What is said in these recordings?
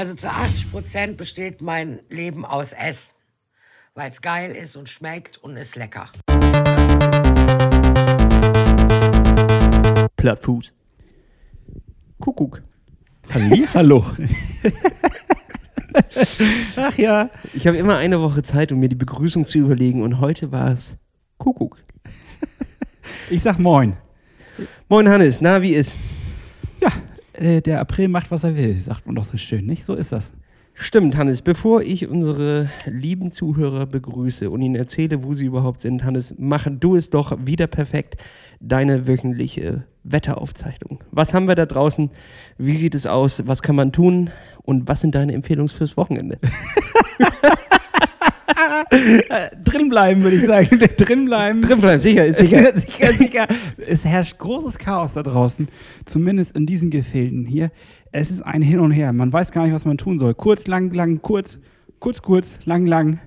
Also zu 80 Prozent besteht mein Leben aus Essen. Weil es geil ist und schmeckt und ist lecker. Plattfuß. Kuckuck. Halli, hallo. Ach ja. Ich habe immer eine Woche Zeit, um mir die Begrüßung zu überlegen und heute war es Kuckuck. Ich sag Moin. Moin Hannes, na, wie ist? Ja, äh, der April macht, was er will, sagt man doch so schön, nicht? So ist das. Stimmt, Hannes. Bevor ich unsere lieben Zuhörer begrüße und ihnen erzähle, wo sie überhaupt sind, Hannes, mach du es doch wieder perfekt, deine wöchentliche Wetteraufzeichnung. Was haben wir da draußen? Wie sieht es aus? Was kann man tun? Und was sind deine Empfehlungen fürs Wochenende? drinbleiben, würde ich sagen. drinbleiben. Drinbleiben, sicher, ist sicher. sicher, sicher. Es herrscht großes Chaos da draußen, zumindest in diesen Gefilden hier. Es ist ein Hin und Her. Man weiß gar nicht, was man tun soll. Kurz, lang, lang, kurz, kurz, kurz, lang, lang.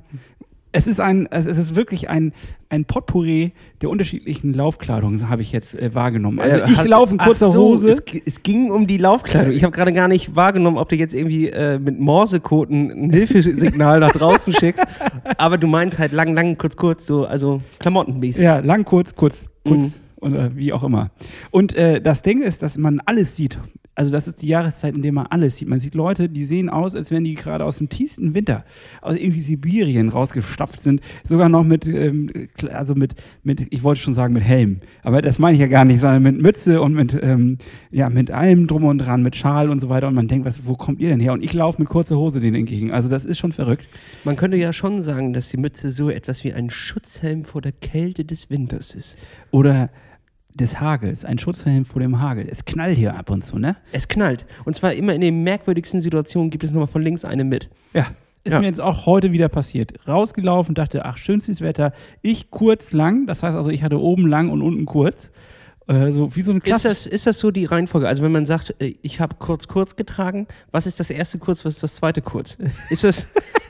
Es ist ein, es ist wirklich ein, ein Potpourri der unterschiedlichen Laufkleidung, habe ich jetzt äh, wahrgenommen. Also Äh, ich hat- laufe in kurzer so, Hose. Es, es ging um die Laufkleidung. Ich habe gerade gar nicht wahrgenommen, ob du jetzt irgendwie äh, mit Morsekoten ein Hilfesignal nach draußen schickst. Aber du meinst halt lang, lang, kurz, kurz, so, also klamottenmäßig. Ja, lang, kurz, kurz, kurz Mhm. und äh, wie auch immer. Und äh, das Ding ist, dass man alles sieht. Also das ist die Jahreszeit, in der man alles sieht. Man sieht Leute, die sehen aus, als wären die gerade aus dem tiefsten Winter, aus irgendwie Sibirien rausgestapft sind, sogar noch mit, ähm, also mit, mit, ich wollte schon sagen mit Helm, aber das meine ich ja gar nicht, sondern mit Mütze und mit, ähm, ja, mit allem drum und dran, mit Schal und so weiter. Und man denkt, was, wo kommt ihr denn her? Und ich laufe mit kurzer Hose denen entgegen. Also das ist schon verrückt. Man könnte ja schon sagen, dass die Mütze so etwas wie ein Schutzhelm vor der Kälte des Winters ist. Oder des Hagels, ein Schutzhelm vor dem Hagel. Es knallt hier ab und zu, ne? Es knallt. Und zwar immer in den merkwürdigsten Situationen gibt es nochmal von links eine mit. Ja. Ist Ja. mir jetzt auch heute wieder passiert. Rausgelaufen, dachte, ach, schönstes Wetter. Ich kurz lang, das heißt also, ich hatte oben lang und unten kurz. Äh, so wie so ein Ist Klasse. das, ist das so die Reihenfolge? Also wenn man sagt, äh, ich habe kurz kurz getragen, was ist das erste kurz, was ist das zweite kurz? Ist das,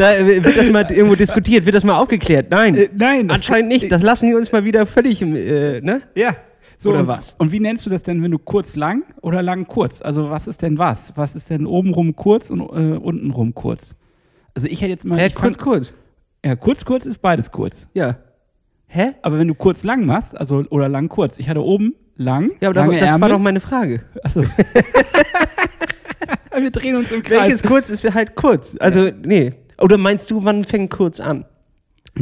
da äh, wird das mal irgendwo diskutiert, wird das mal aufgeklärt? Nein, Äh, nein, anscheinend nicht. Das lassen die uns mal wieder völlig, äh, ne? Ja. So, Oder und, was? Und wie nennst du das denn, wenn du kurz lang oder lang kurz? Also was ist denn was? Was ist denn obenrum kurz und äh, untenrum kurz? Also ich hätte jetzt mal. Ich kurz kurz. Ja, kurz kurz ist beides kurz. Ja. Hä? Aber wenn du kurz lang machst, also oder lang kurz, ich hatte oben lang, Ja, aber lange das Ärmel. war doch meine Frage. Achso. Wir drehen uns im Kreis. Welches kurz ist halt kurz? Also, nee. Oder meinst du, wann fängt kurz an?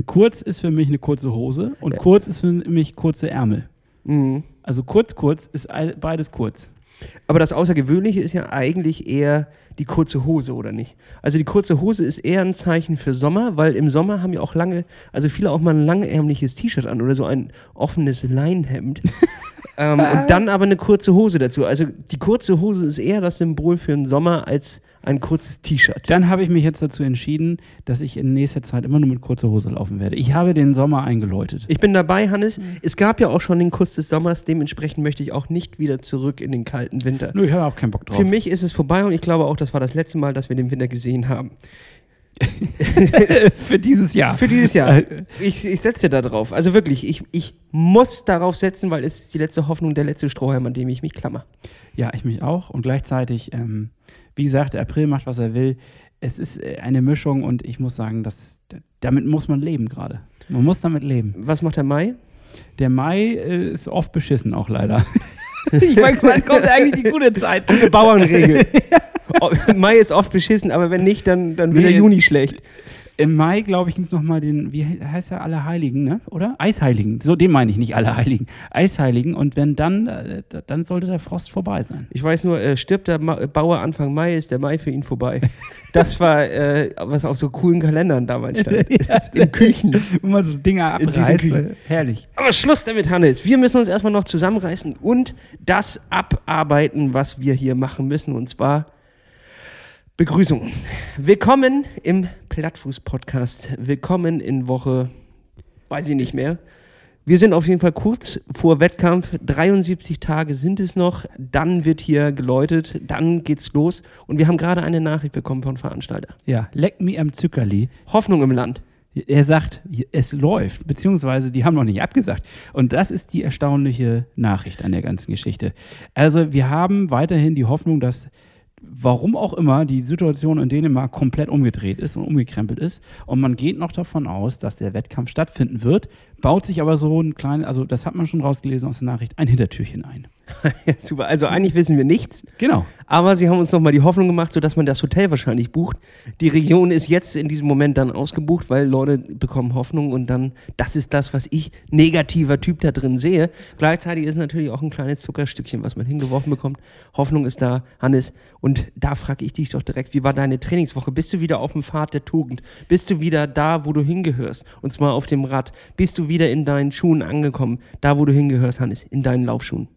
Kurz ist für mich eine kurze Hose und kurz ist für mich kurze Ärmel. Mhm. Also kurz, kurz ist beides kurz. Aber das Außergewöhnliche ist ja eigentlich eher die kurze Hose, oder nicht? Also die kurze Hose ist eher ein Zeichen für Sommer, weil im Sommer haben ja auch lange, also viele auch mal ein langärmliches T-Shirt an oder so ein offenes Leinhemd. ähm, und dann aber eine kurze Hose dazu. Also die kurze Hose ist eher das Symbol für den Sommer als ein kurzes T-Shirt. Dann habe ich mich jetzt dazu entschieden, dass ich in nächster Zeit immer nur mit kurzer Hose laufen werde. Ich habe den Sommer eingeläutet. Ich bin dabei, Hannes. Es gab ja auch schon den Kuss des Sommers, dementsprechend möchte ich auch nicht wieder zurück in den kalten Winter. Nö, ich habe auch keinen Bock drauf. Für mich ist es vorbei und ich glaube auch, das war das letzte Mal, dass wir den Winter gesehen haben. Für dieses Jahr. Für dieses Jahr. Ich, ich setze da drauf. Also wirklich, ich, ich muss darauf setzen, weil es ist die letzte Hoffnung, der letzte Strohhalm, an dem ich mich klammer. Ja, ich mich auch. Und gleichzeitig, ähm, wie gesagt, der April macht, was er will. Es ist äh, eine Mischung und ich muss sagen, dass, damit muss man leben gerade. Man muss damit leben. Was macht der Mai? Der Mai äh, ist oft beschissen auch leider. ich meine, wann kommt eigentlich die gute Zeit? Eine Bauernregel. Oh, Mai ist oft beschissen, aber wenn nicht, dann, dann wird Nee. der Juni schlecht. Im Mai, glaube ich, gibt es nochmal den, wie he- heißt er, Allerheiligen, ne? Oder? Eisheiligen. So, den meine ich nicht, Allerheiligen. Eisheiligen. Und wenn dann, äh, da- dann sollte der Frost vorbei sein. Ich weiß nur, äh, stirbt der Ma Bauer Anfang Mai, ist der Mai für ihn vorbei. Das war, äh, was auf so coolen Kalendern damals stand. In Küchen. Wenn man so Dinge diesen abreißt. Küchen. äh, Herrlich. Aber Schluss damit, Hannes. Wir müssen uns erstmal noch zusammenreißen und das abarbeiten, was wir hier machen müssen. Und zwar Begrüßung. Willkommen im Plattfuß-Podcast. Willkommen in Woche, weiß ich nicht mehr. Wir sind auf jeden Fall kurz vor Wettkampf. 73 Tage sind es noch. Dann wird hier geläutet. Dann geht's los. Und wir haben gerade eine Nachricht bekommen von Veranstalter. Ja, leck mir am Zuckerli. Hoffnung im Land. Er sagt, es läuft, beziehungsweise die haben noch nicht abgesagt. Und das ist die erstaunliche Nachricht an der ganzen Geschichte. Also wir haben weiterhin die Hoffnung, dass warum auch immer die Situation in Dänemark komplett umgedreht ist und umgekrempelt ist. Und man geht noch davon aus, dass der Wettkampf stattfinden wird, baut sich aber so ein kleines, also das hat man schon rausgelesen aus der Nachricht, ein Hintertürchen ein. Ja, super. Also eigentlich wissen wir nichts. Genau. Aber sie haben uns nochmal die Hoffnung gemacht, sodass man das Hotel wahrscheinlich bucht. Die Region ist jetzt in diesem Moment dann ausgebucht, weil Leute bekommen Hoffnung und dann, das ist das, was ich negativer Typ da drin sehe. Gleichzeitig ist natürlich auch ein kleines Zuckerstückchen, was man hingeworfen bekommt. Hoffnung ist da, Hannes. Und da frage ich dich doch direkt, wie war deine Trainingswoche? Bist du wieder auf dem Pfad der Tugend? Bist du wieder da, wo du hingehörst? Und zwar auf dem Rad. Bist du wieder in deinen Schuhen angekommen? Da, wo du hingehörst, Hannes, in deinen Laufschuhen.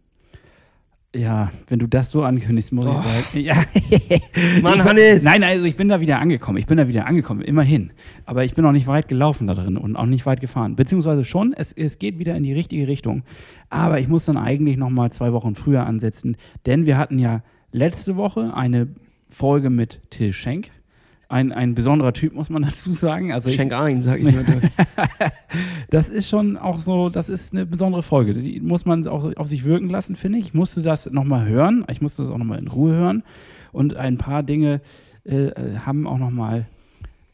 Ja, wenn du das so ankündigst, muss ich Oh. sagen. Ja. Mann, ich, Hannes! Nein, also ich bin da wieder angekommen. Ich bin da wieder angekommen, immerhin. Aber ich bin noch nicht weit gelaufen da drin und auch nicht weit gefahren. Beziehungsweise schon, es, es geht wieder in die richtige Richtung. Aber ich muss dann eigentlich noch mal zwei Wochen früher ansetzen, denn wir hatten ja letzte Woche eine Folge mit Till Schenk. Ein, ein besonderer Typ, muss man dazu sagen. Also ich, Schenk ein, sag ich mal. das ist schon auch so, das ist eine besondere Folge. Die muss man auch auf sich wirken lassen, finde ich. Ich musste das nochmal hören. Ich musste das auch nochmal in Ruhe hören. Und ein paar Dinge äh, haben auch nochmal,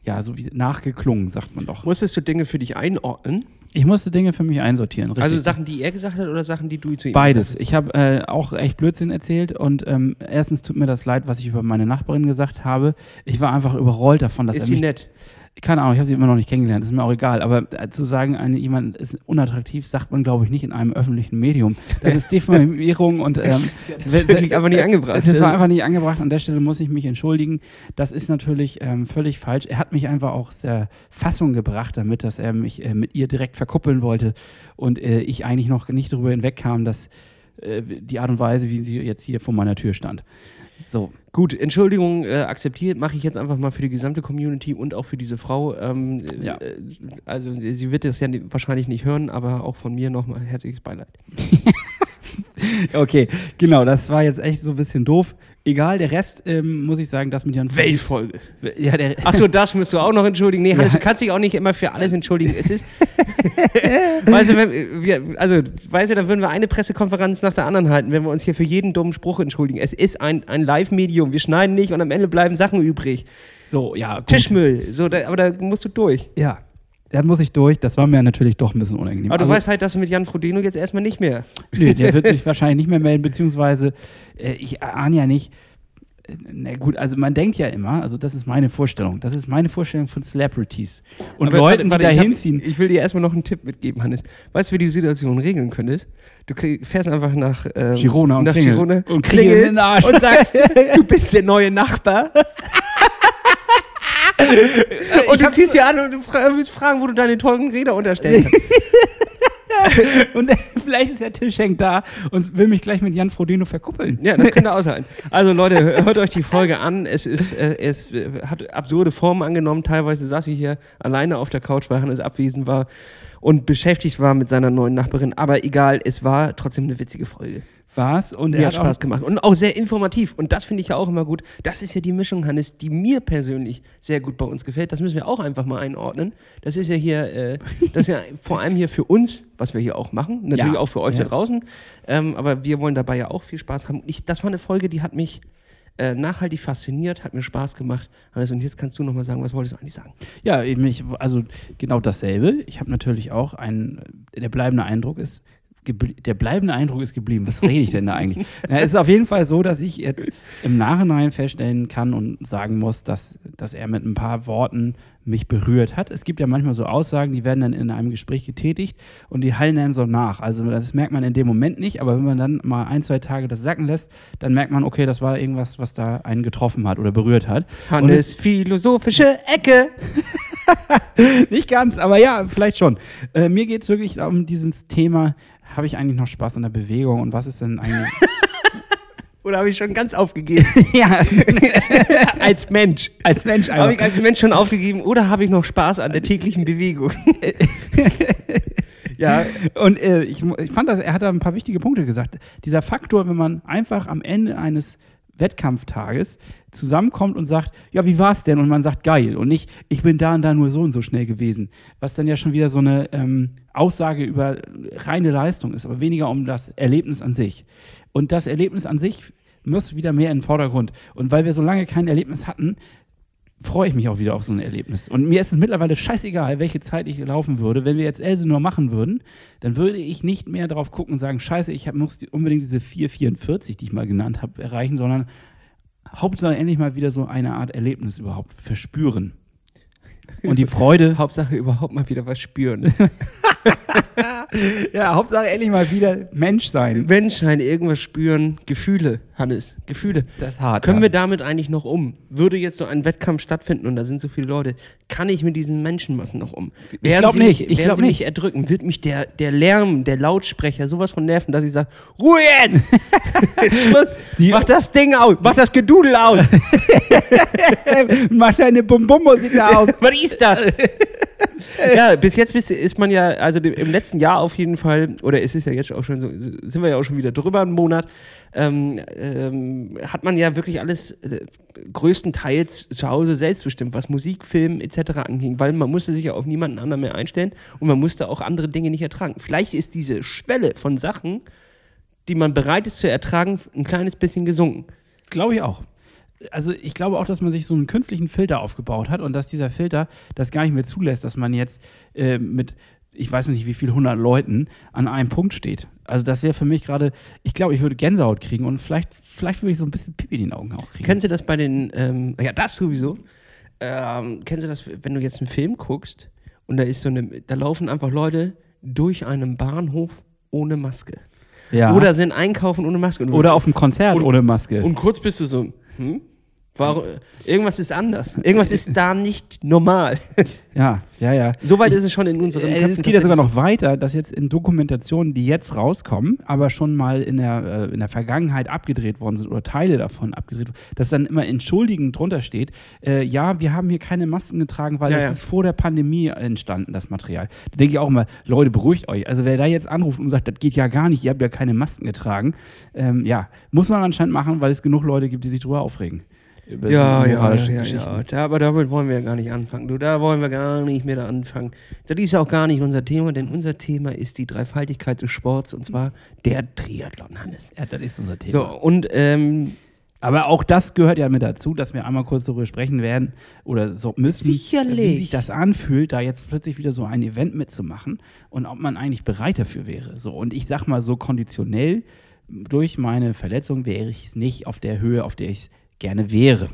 ja, so wie nachgeklungen, sagt man doch. Musstest du Dinge für dich einordnen? Ich musste Dinge für mich einsortieren. Richtig. Also Sachen, die er gesagt hat oder Sachen, die du zu ihm Beides. gesagt Ich habe äh, auch echt Blödsinn erzählt und ähm, erstens tut mir das leid, was ich über meine Nachbarin gesagt habe. Ich war einfach überrollt davon, dass hast? er Ist sie mich nett? Keine Ahnung, ich habe sie immer noch nicht kennengelernt, ist mir auch egal. Aber äh, zu sagen, eine, jemand ist unattraktiv, sagt man, glaube ich, nicht in einem öffentlichen Medium. Das ist Diffamierung und ähm, Das ist wirklich einfach nicht angebracht. Das war einfach nicht angebracht. An der Stelle muss ich mich entschuldigen. Das ist natürlich ähm, völlig falsch. Er hat mich einfach auch der Fassung gebracht, damit, dass er mich äh, mit ihr direkt verkuppeln wollte und äh, ich eigentlich noch nicht darüber hinwegkam, dass äh, die Art und Weise, wie sie jetzt hier vor meiner Tür stand. So, Gut, Entschuldigung äh, akzeptiert, mache ich jetzt einfach mal für die gesamte Community und auch für diese Frau. Ähm, Ja. äh, also sie wird das ja wahrscheinlich nicht hören, aber auch von mir nochmal herzliches Beileid. Okay, genau, das war jetzt echt so ein bisschen doof. Egal, der Rest ähm, muss ich sagen, das mit Jan Weltfolge. Ja, der, Achso, das musst du auch noch entschuldigen. Nee, Hannes, Ja. du kannst dich auch nicht immer für alles entschuldigen. Es ist. weißt du, wenn wir, also, weißt du, da würden wir eine Pressekonferenz nach der anderen halten, wenn wir uns hier für jeden dummen Spruch entschuldigen. Es ist ein, ein Live-Medium. Wir schneiden nicht und am Ende bleiben Sachen übrig. so, ja, gut. Tischmüll. So, da, aber da musst du durch. Ja, da muss ich durch. Das war mir natürlich doch ein bisschen unangenehm. Aber du Also- weißt halt, dass du mit Jan Frodeno jetzt erstmal nicht mehr. Nö, der wird sich wahrscheinlich nicht mehr melden, beziehungsweise äh, ich ahne ja nicht. äh, Na gut, also man denkt ja immer, also das ist meine Vorstellung, das ist meine Vorstellung von Celebrities und Aber Leuten, warte, die da hinziehen. Ich will dir erstmal noch einen Tipp mitgeben, Hannes. Weißt du, wie du die Situation regeln könntest? Du krieg, fährst einfach nach ähm, Girona und nach. Girona Und klingel in den Arsch. und sagst, du bist der neue Nachbar. und du ziehst hier an und du fra willst fragen, wo du deine tollen Räder unterstellen kannst. Und vielleicht ist der Till Schenk da und will mich gleich mit Jan Frodeno verkuppeln. Ja, das könnt ihr aushalten. Also Leute, hör- hört euch die Folge an. Es ist, äh, es hat absurde Formen angenommen. Teilweise saß ich hier alleine auf der Couch, weil Hannes abwesend war und beschäftigt war mit seiner neuen Nachbarin. Aber egal, es war trotzdem eine witzige Folge. War's und Mir er hat Spaß gemacht und auch sehr informativ. Und das finde ich ja auch immer gut. Das ist ja die Mischung, Hannes, die mir persönlich sehr gut bei uns gefällt. Das müssen wir auch einfach mal einordnen. Das ist ja hier, äh, das ist ja vor allem hier für uns, was wir hier auch machen. Natürlich Ja, auch für euch ja. da draußen. Ähm, aber wir wollen dabei ja auch viel Spaß haben. Ich, das war eine Folge, die hat mich äh, nachhaltig fasziniert, hat mir Spaß gemacht. Hannes, und jetzt kannst du nochmal sagen, was wolltest du eigentlich sagen? ja, ich, also genau dasselbe. Ich habe natürlich auch einen, der bleibende Eindruck ist, der bleibende Eindruck ist geblieben. Was rede ich denn da eigentlich? Na, es ist auf jeden Fall so, dass ich jetzt im Nachhinein feststellen kann und sagen muss, dass, dass er mit ein paar Worten mich berührt hat. Es gibt ja manchmal so Aussagen, die werden dann in einem Gespräch getätigt und die hallen dann so nach. Also das merkt man in dem Moment nicht, aber wenn man dann mal ein, zwei Tage das sacken lässt, dann merkt man, okay, das war irgendwas, was da einen getroffen hat oder berührt hat. Hannes, philosophische Ecke. Nicht ganz, aber ja, vielleicht schon. Äh, mir geht es wirklich um dieses Thema, habe ich eigentlich noch Spaß an der Bewegung und was ist denn eigentlich. Oder habe ich schon ganz aufgegeben? ja, als Mensch. als Mensch Habe ich einfach. als Mensch schon aufgegeben oder habe ich noch Spaß an der täglichen Bewegung? ja, Und äh, ich, ich fand, dass er hat da ein paar wichtige Punkte gesagt. Dieser Faktor, wenn man einfach am Ende eines Wettkampftages zusammenkommt und sagt, ja, wie war's denn? Und man sagt, geil. Und nicht, ich bin da und da nur so und so schnell gewesen. Was dann ja schon wieder so eine ähm, Aussage über reine Leistung ist, aber weniger um das Erlebnis an sich. Und das Erlebnis an sich muss wieder mehr in den Vordergrund. Und weil wir so lange kein Erlebnis hatten, freue ich mich auch wieder auf so ein Erlebnis. Und mir ist es mittlerweile scheißegal, welche Zeit ich laufen würde. Wenn wir jetzt Elsenor machen würden, dann würde ich nicht mehr darauf gucken und sagen, scheiße, ich muss unbedingt diese 444, die ich mal genannt habe, erreichen, sondern Hauptsache endlich mal wieder so eine Art Erlebnis überhaupt verspüren. Und die Freude. Hauptsache überhaupt mal wieder was spüren. ja, Hauptsache endlich mal wieder Mensch sein. Menschsein, irgendwas spüren. Gefühle, Hannes, Gefühle. Das ist hart. Können wir damit eigentlich noch um? Würde jetzt so ein Wettkampf stattfinden und da sind so viele Leute, kann ich mit diesen Menschenmassen noch um? Werden glaub sie nicht, Mich, ich werden glaub sie mich nicht. erdrücken? Wird mich der, der Lärm, der Lautsprecher sowas von nerven, dass ich sage, Ruhe jetzt! Schluss! Die- mach das Ding aus! Mach das Gedudel aus! Mach deine Bum-Bum-Musik da aus. Was das? ja, bis jetzt ist man ja, also im letzten Jahr auf jeden Fall, oder es ist ja jetzt auch schon so, sind wir ja auch schon wieder drüber einen Monat, ähm, ähm, hat man ja wirklich alles äh, größtenteils zu Hause selbst bestimmt, was Musik, Film etc. anging, weil man musste sich ja auf niemanden anderen mehr einstellen und man musste auch andere Dinge nicht ertragen. Vielleicht ist diese Schwelle von Sachen, die man bereit ist zu ertragen, ein kleines bisschen gesunken. Glaube ich auch. Also ich glaube auch, dass man sich so einen künstlichen Filter aufgebaut hat und dass dieser Filter das gar nicht mehr zulässt, dass man jetzt äh, mit, ich weiß nicht wie viel hundert Leuten an einem Punkt steht. Also das wäre für mich gerade, ich glaube, ich würde Gänsehaut kriegen und vielleicht, vielleicht würde ich so ein bisschen Pipi in den Augen auch kriegen. Kennst du das bei den, ähm, ja, das sowieso. Ähm, kennst du das, wenn du jetzt einen Film guckst und da ist so eine, da laufen einfach Leute durch einen Bahnhof ohne Maske. ja. Oder sind einkaufen ohne Maske. Und, Oder auf dem Konzert Und- ohne Maske. Und kurz bist du so, Hmm? Warum, irgendwas ist anders. Irgendwas ist da nicht normal. ja, ja, ja. Soweit ist es schon in unseren Äh, Es geht ja sogar noch weiter, dass jetzt in Dokumentationen, die jetzt rauskommen, aber schon mal in der, äh, in der Vergangenheit abgedreht worden sind oder Teile davon abgedreht wurden, dass dann immer entschuldigend drunter steht, äh, ja, wir haben hier keine Masken getragen, weil Ja, das ja. ist vor der Pandemie entstanden, das Material. Da denke ich auch immer, Leute, beruhigt euch. Also wer da jetzt anruft und sagt, das geht ja gar nicht, ihr habt ja keine Masken getragen, ähm, ja, muss man anscheinend machen, weil es genug Leute gibt, die sich darüber aufregen. Über Ja, so ja, moralische ja, Geschichten. ja. Da, aber damit wollen wir ja gar nicht anfangen. Du, da wollen wir gar nicht mehr da anfangen. Das ist auch gar nicht unser Thema, denn unser Thema ist die Dreifaltigkeit des Sports und zwar der Triathlon, Hannes. Ja, das ist unser Thema. So, und ähm, Aber auch das gehört ja mit dazu, dass wir einmal kurz darüber sprechen werden oder so müssen, Sicherlich. wie sich das anfühlt, da jetzt plötzlich wieder so ein Event mitzumachen und ob man eigentlich bereit dafür wäre. So, und ich sag mal so konditionell, durch meine Verletzung wäre ich es nicht auf der Höhe, auf der ich es gerne wäre.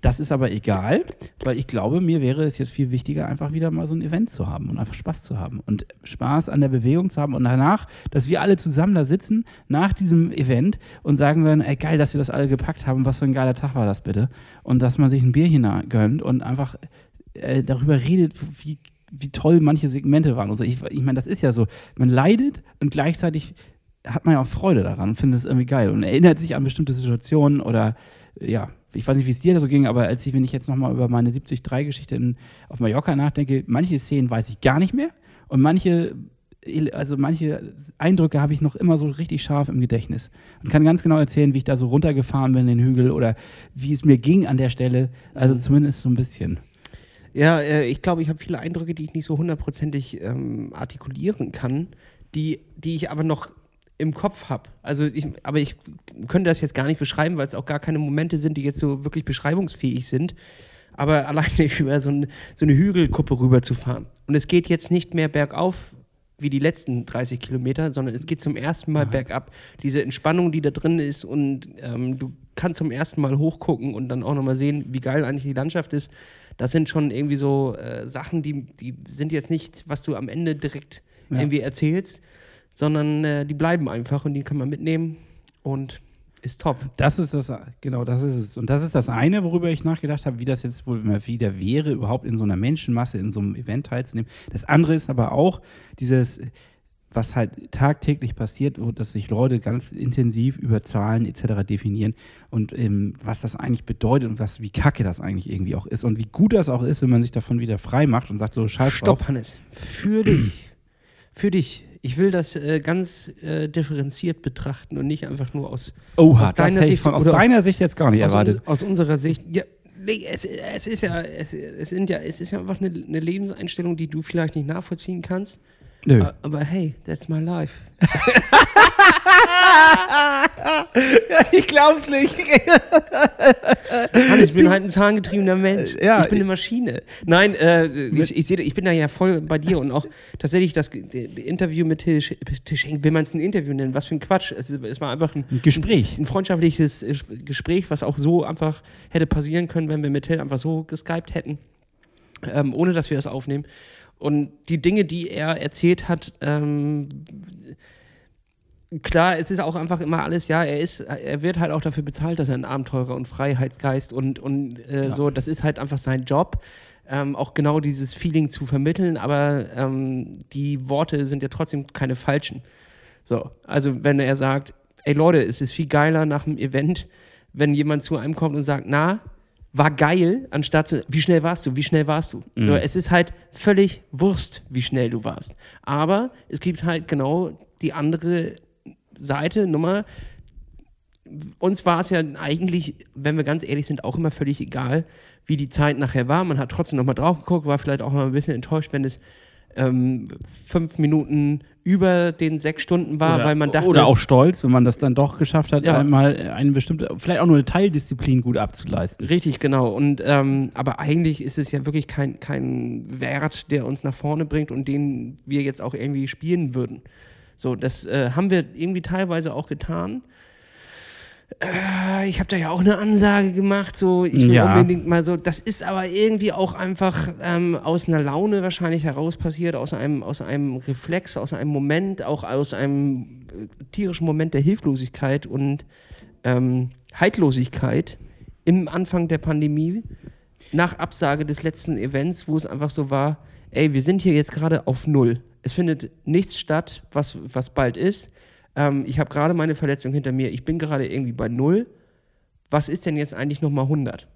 Das ist aber egal, weil ich glaube, mir wäre es jetzt viel wichtiger, einfach wieder mal so ein Event zu haben und einfach Spaß zu haben und Spaß an der Bewegung zu haben und danach, dass wir alle zusammen da sitzen nach diesem Event und sagen werden, ey geil, dass wir das alle gepackt haben, was für ein geiler Tag war das bitte und dass man sich ein Bierchen gönnt und einfach äh, darüber redet, wie, wie toll manche Segmente waren. Also ich, ich meine, das ist ja so, man leidet und gleichzeitig hat man ja auch Freude daran und findet es irgendwie geil und erinnert sich an bestimmte Situationen oder ja, ich weiß nicht, wie es dir da so ging, aber als ich, wenn ich jetzt nochmal über meine 73-Geschichte in- auf Mallorca nachdenke, manche Szenen weiß ich gar nicht mehr und manche, also manche Eindrücke habe ich noch immer so richtig scharf im Gedächtnis und kann ganz genau erzählen, wie ich da so runtergefahren bin, den Hügel oder wie es mir ging an der Stelle, also zumindest so ein bisschen. ja, äh, ich glaube, ich habe viele Eindrücke, die ich nicht so hundertprozentig ähm, artikulieren kann, die, die ich aber noch im Kopf habe. Also ich, aber ich könnte das jetzt gar nicht beschreiben, weil es auch gar keine Momente sind, die jetzt so wirklich beschreibungsfähig sind. Aber alleine über so, ein, so eine Hügelkuppe rüber zu fahren. Und es geht jetzt nicht mehr bergauf wie die letzten 30 Kilometer, sondern es geht zum ersten Mal bergab. Diese Entspannung, die da drin ist und ähm, du kannst zum ersten Mal hochgucken und dann auch nochmal sehen, wie geil eigentlich die Landschaft ist. Das sind schon irgendwie so äh, Sachen, die, die sind jetzt nicht, was du am Ende direkt Ja. irgendwie erzählst, sondern äh, die bleiben einfach und die kann man mitnehmen und ist top. Das ist das, genau, das ist es. Und das ist das eine, worüber ich nachgedacht habe, wie das jetzt wohl mal wieder wäre, überhaupt in so einer Menschenmasse, in so einem Event teilzunehmen. Das andere ist aber auch dieses, was halt tagtäglich passiert, wo- dass sich Leute ganz intensiv über Zahlen etc. definieren und ähm, was das eigentlich bedeutet und was, wie kacke das eigentlich irgendwie auch ist und wie gut das auch ist, wenn man sich davon wieder frei macht und sagt so, scheiß drauf. Stopp, Hannes. Für dich. Für dich. Ich will das äh, ganz äh, differenziert betrachten und nicht einfach nur aus, Oha, aus deiner Sicht von, aus deiner Sicht jetzt gar nicht aus, erwartet. uns, aus unserer Sicht. Ja, nee, es, es ist ja, es, es sind ja, es ist ja einfach eine, eine Lebenseinstellung, die du vielleicht nicht nachvollziehen kannst. Nö. A- Aber hey, that's my life. ich glaub's nicht. Mann, ich bin halt ein zahngetriebener Mensch. Ja, ich bin eine Maschine. Nein, äh, ich, ich sehe, ich bin da ja voll bei dir und auch tatsächlich das Interview mit Schenk, will man es ein Interview nennen? Was für ein Quatsch. Es, es war einfach ein, Ein Gespräch. ein freundschaftliches äh, Gespräch, was auch so einfach hätte passieren können, wenn wir mit Till einfach so geskypt hätten, ähm, ohne dass wir es aufnehmen. Und die Dinge, die er erzählt hat, ähm, klar, es ist auch einfach immer alles, ja, er ist, er wird halt auch dafür bezahlt, dass er ein Abenteurer und Freiheitsgeist und, und äh, Ja. so, das ist halt einfach sein Job. Ähm, auch genau dieses Feeling zu vermitteln, aber ähm, die Worte sind ja trotzdem keine falschen. So, also wenn er sagt, ey Leute, es ist viel geiler nach dem Event, wenn jemand zu einem kommt und sagt, na, war geil, anstatt zu, wie schnell warst du, wie schnell warst du. So, es ist halt völlig Wurst, wie schnell du warst. Aber es gibt halt genau die andere Seite, Nummer. Uns war es ja eigentlich, wenn wir ganz ehrlich sind, auch immer völlig egal, wie die Zeit nachher war. Man hat trotzdem nochmal drauf geguckt, war vielleicht auch mal ein bisschen enttäuscht, wenn es ähm, fünf Minuten über den sechs Stunden war, oder, weil man dachte, oder auch stolz, wenn man das dann doch geschafft hat, Ja. einmal eine bestimmte, vielleicht auch nur eine Teildisziplin gut abzuleisten. Richtig, genau. Und ähm, aber eigentlich ist es ja wirklich kein, kein Wert, der uns nach vorne bringt und den wir jetzt auch irgendwie spielen würden. So, das äh, haben wir irgendwie teilweise auch getan. Äh, ich habe da ja auch eine Ansage gemacht, so ich will Ja. unbedingt mal so. Das ist aber irgendwie auch einfach ähm, aus einer Laune wahrscheinlich heraus passiert, aus einem, aus einem Reflex, aus einem Moment, auch aus einem äh, tierischen Moment der Hilflosigkeit und ähm, Haltlosigkeit im Anfang der Pandemie, nach Absage des letzten Events, wo es einfach so war, ey, wir sind hier jetzt gerade auf Null. Es findet nichts statt, was, was bald ist. Ähm, ich habe gerade meine Verletzung hinter mir. Ich bin gerade irgendwie bei Null. Was ist denn jetzt eigentlich nochmal 100?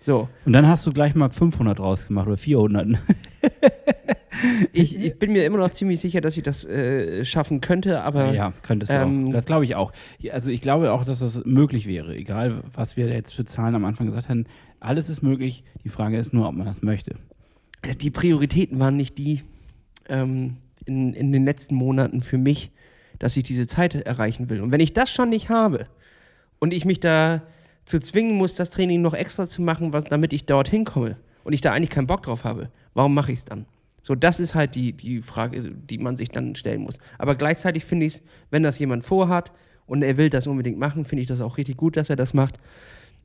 So, Und dann hast du gleich mal 500 rausgemacht oder 400. ich, ich bin mir immer noch ziemlich sicher, dass ich das äh, schaffen könnte, aber Ja, könnte es ähm, auch. Das glaube ich auch. Also ich glaube auch, dass das möglich wäre. Egal, was wir jetzt für Zahlen am Anfang gesagt haben. Alles ist möglich. Die Frage ist nur, ob man das möchte. die Prioritäten waren nicht die ähm, in, in den letzten Monaten für mich, dass ich diese Zeit erreichen will. Und wenn ich das schon nicht habe und ich mich da zu zwingen muss, das Training noch extra zu machen, was, damit ich dorthin komme und ich da eigentlich keinen Bock drauf habe, warum mache ich es dann? So, das ist halt die, die Frage, die man sich dann stellen muss. Aber gleichzeitig finde ich es, wenn das jemand vorhat und er will das unbedingt machen, finde ich das auch richtig gut, dass er das macht.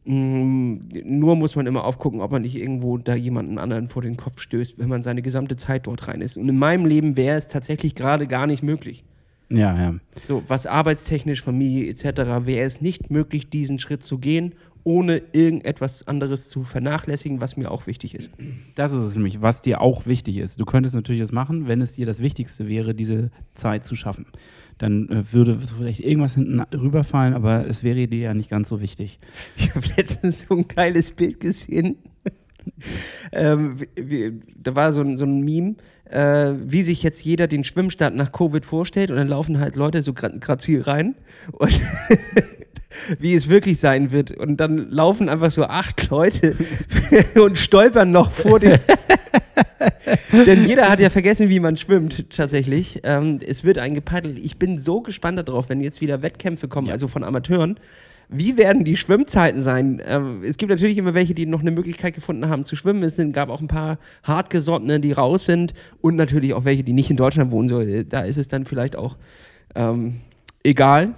Mm, Nur muss man immer aufgucken, ob man nicht irgendwo da jemanden anderen vor den Kopf stößt, wenn man seine gesamte Zeit dort rein ist. Und in meinem Leben wäre es tatsächlich gerade gar nicht möglich. Ja, ja. So, was arbeitstechnisch, Familie etc. wäre es nicht möglich, diesen Schritt zu gehen, ohne irgendetwas anderes zu vernachlässigen, was mir auch wichtig ist. Das ist es nämlich, was dir auch wichtig ist. Du könntest natürlich das machen, wenn es dir das Wichtigste wäre, diese Zeit zu schaffen. Dann äh, würde vielleicht irgendwas hinten rüberfallen, aber es wäre dir ja nicht ganz so wichtig. Ich habe letztens so ein geiles Bild gesehen. ähm, wie, wie, da war so ein, so ein Meme, äh, wie sich jetzt jeder den Schwimmstart nach Covid vorstellt und dann laufen halt Leute so gra- grazil rein und wie es wirklich sein wird. Und dann laufen einfach so acht Leute und stolpern noch vor dem. Denn jeder hat ja vergessen, wie man schwimmt, tatsächlich. Ähm, es wird eingepaddelt. Ich bin so gespannt darauf, wenn jetzt wieder Wettkämpfe kommen, Ja. also von Amateuren. Wie werden die Schwimmzeiten sein? Ähm, es gibt natürlich immer welche, die noch eine Möglichkeit gefunden haben zu schwimmen. Es sind, gab auch ein paar hartgesottene, die raus sind. Und natürlich auch welche, die nicht in Deutschland wohnen. So, da ist es dann vielleicht auch ähm, egal.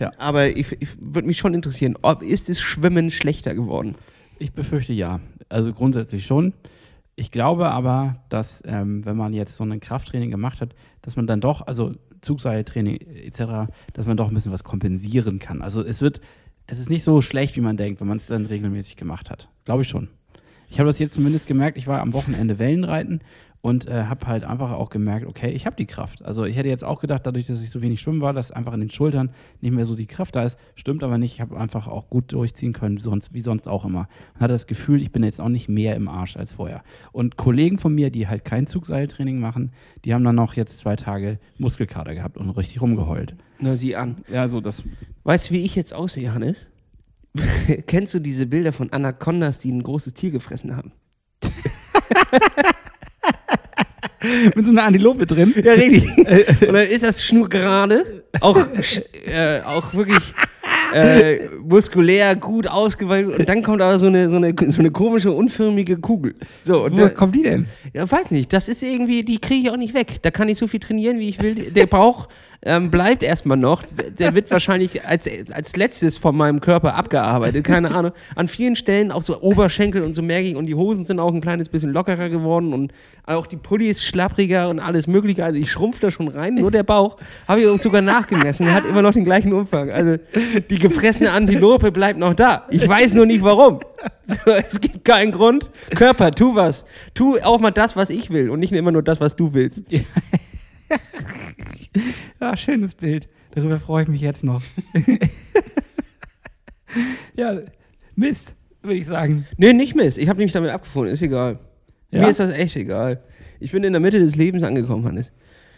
Ja. Aber ich, ich würde mich schon interessieren, ob ist das Schwimmen schlechter geworden? Ich befürchte ja. Also grundsätzlich schon. Ich glaube aber, dass ähm, wenn man jetzt so ein Krafttraining gemacht hat, dass man dann doch, also Zugseiltraining etc., dass man doch ein bisschen was kompensieren kann. Also es wird, es ist nicht so schlecht, wie man denkt, wenn man es dann regelmäßig gemacht hat. Glaube ich schon. Ich habe das jetzt zumindest gemerkt, ich war am Wochenende Wellenreiten und äh, habe halt einfach auch gemerkt, okay, ich habe die Kraft. Also ich hätte jetzt auch gedacht, dadurch, dass ich so wenig schwimmen war, dass einfach in den Schultern nicht mehr so die Kraft da ist. Stimmt aber nicht. Ich habe einfach auch gut durchziehen können, wie sonst, wie sonst auch immer. Und hatte das Gefühl, ich bin jetzt auch nicht mehr im Arsch als vorher. Und Kollegen von mir, die halt kein Zugseiltraining machen, die haben dann noch jetzt zwei Tage Muskelkater gehabt und richtig rumgeheult. Na, sieh an. Ja, so das. Weißt du, wie ich jetzt aussehe, Hannes? Kennst du diese Bilder von Anacondas, die ein großes Tier gefressen haben? Mit so einer Antilope drin. Ja, richtig. Und dann ist das schnurgerade auch, sch- äh, auch wirklich äh, muskulär gut ausgeweitet. Und dann kommt aber so eine, so eine, so eine komische, unförmige Kugel. So, und Woher da, kommt die denn? ja, weiß nicht, das ist irgendwie, die kriege ich auch nicht weg. Da kann ich so viel trainieren, wie ich will. Der Bauch ähm, bleibt erstmal noch. Der wird wahrscheinlich als, als letztes von meinem Körper abgearbeitet. Keine Ahnung. An vielen Stellen auch so Oberschenkel und so merke ich. Und die Hosen sind auch ein kleines bisschen lockerer geworden. Und auch die Pulli ist schlappriger und alles Mögliche. Also ich schrumpf da schon rein. Nur der Bauch habe ich uns sogar nachgemessen. Der hat immer noch den gleichen Umfang. Also die gefressene Antilope bleibt noch da. Ich weiß nur nicht warum. So, es gibt keinen Grund. Körper, tu was. Tu auch mal das, was ich will und nicht immer nur das, was du willst. Ja, schönes Bild. Darüber freue ich mich jetzt noch. ja, Mist, würde ich sagen. Nee, nicht Mist. Ich habe mich damit abgefunden. Ist egal. Ja? Mir ist das echt egal. Ich bin in der Mitte des Lebens angekommen, Hannes.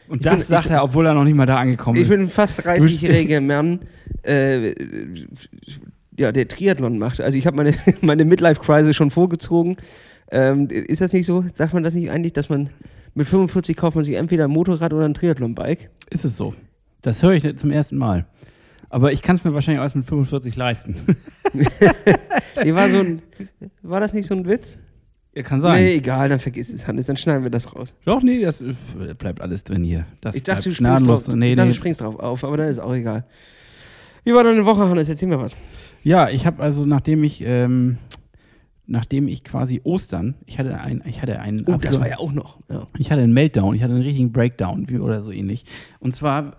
Und Ich das bin- sagt ich- er, obwohl er noch nicht mal da angekommen Ich ist. bin ein fast 30-jähriger Mann, äh, ja, der Triathlon macht. Also ich habe meine, meine Midlife-Crisis schon vorgezogen. Ähm, ist das nicht so? Sagt man das nicht eigentlich, dass man mit 45 kauft man sich entweder ein Motorrad oder ein Triathlon-Bike? Ist es so? Das höre ich zum ersten Mal. Aber ich kann es mir wahrscheinlich erst mit 45 leisten. Nee, war, so ein, war das nicht so ein Witz? Ja, kann sein. Nee, egal, dann vergiss es, Hannes, dann schneiden wir das raus. Doch, nee, das äh, bleibt alles drin hier. Das Ich dachte, du springst, drauf. Nee, ich dachte, nee. du springst drauf auf, aber dann ist auch egal. Wie war deine Woche, Hannes? Erzähl mir was. Ja, ich habe also, nachdem ich, ähm, nachdem ich quasi Ostern, ich hatte ein, ich hatte einen, Oh, das Absol- war ja auch noch. Ja. ich hatte einen Meltdown, ich hatte einen richtigen Breakdown wie, oder so ähnlich. Und zwar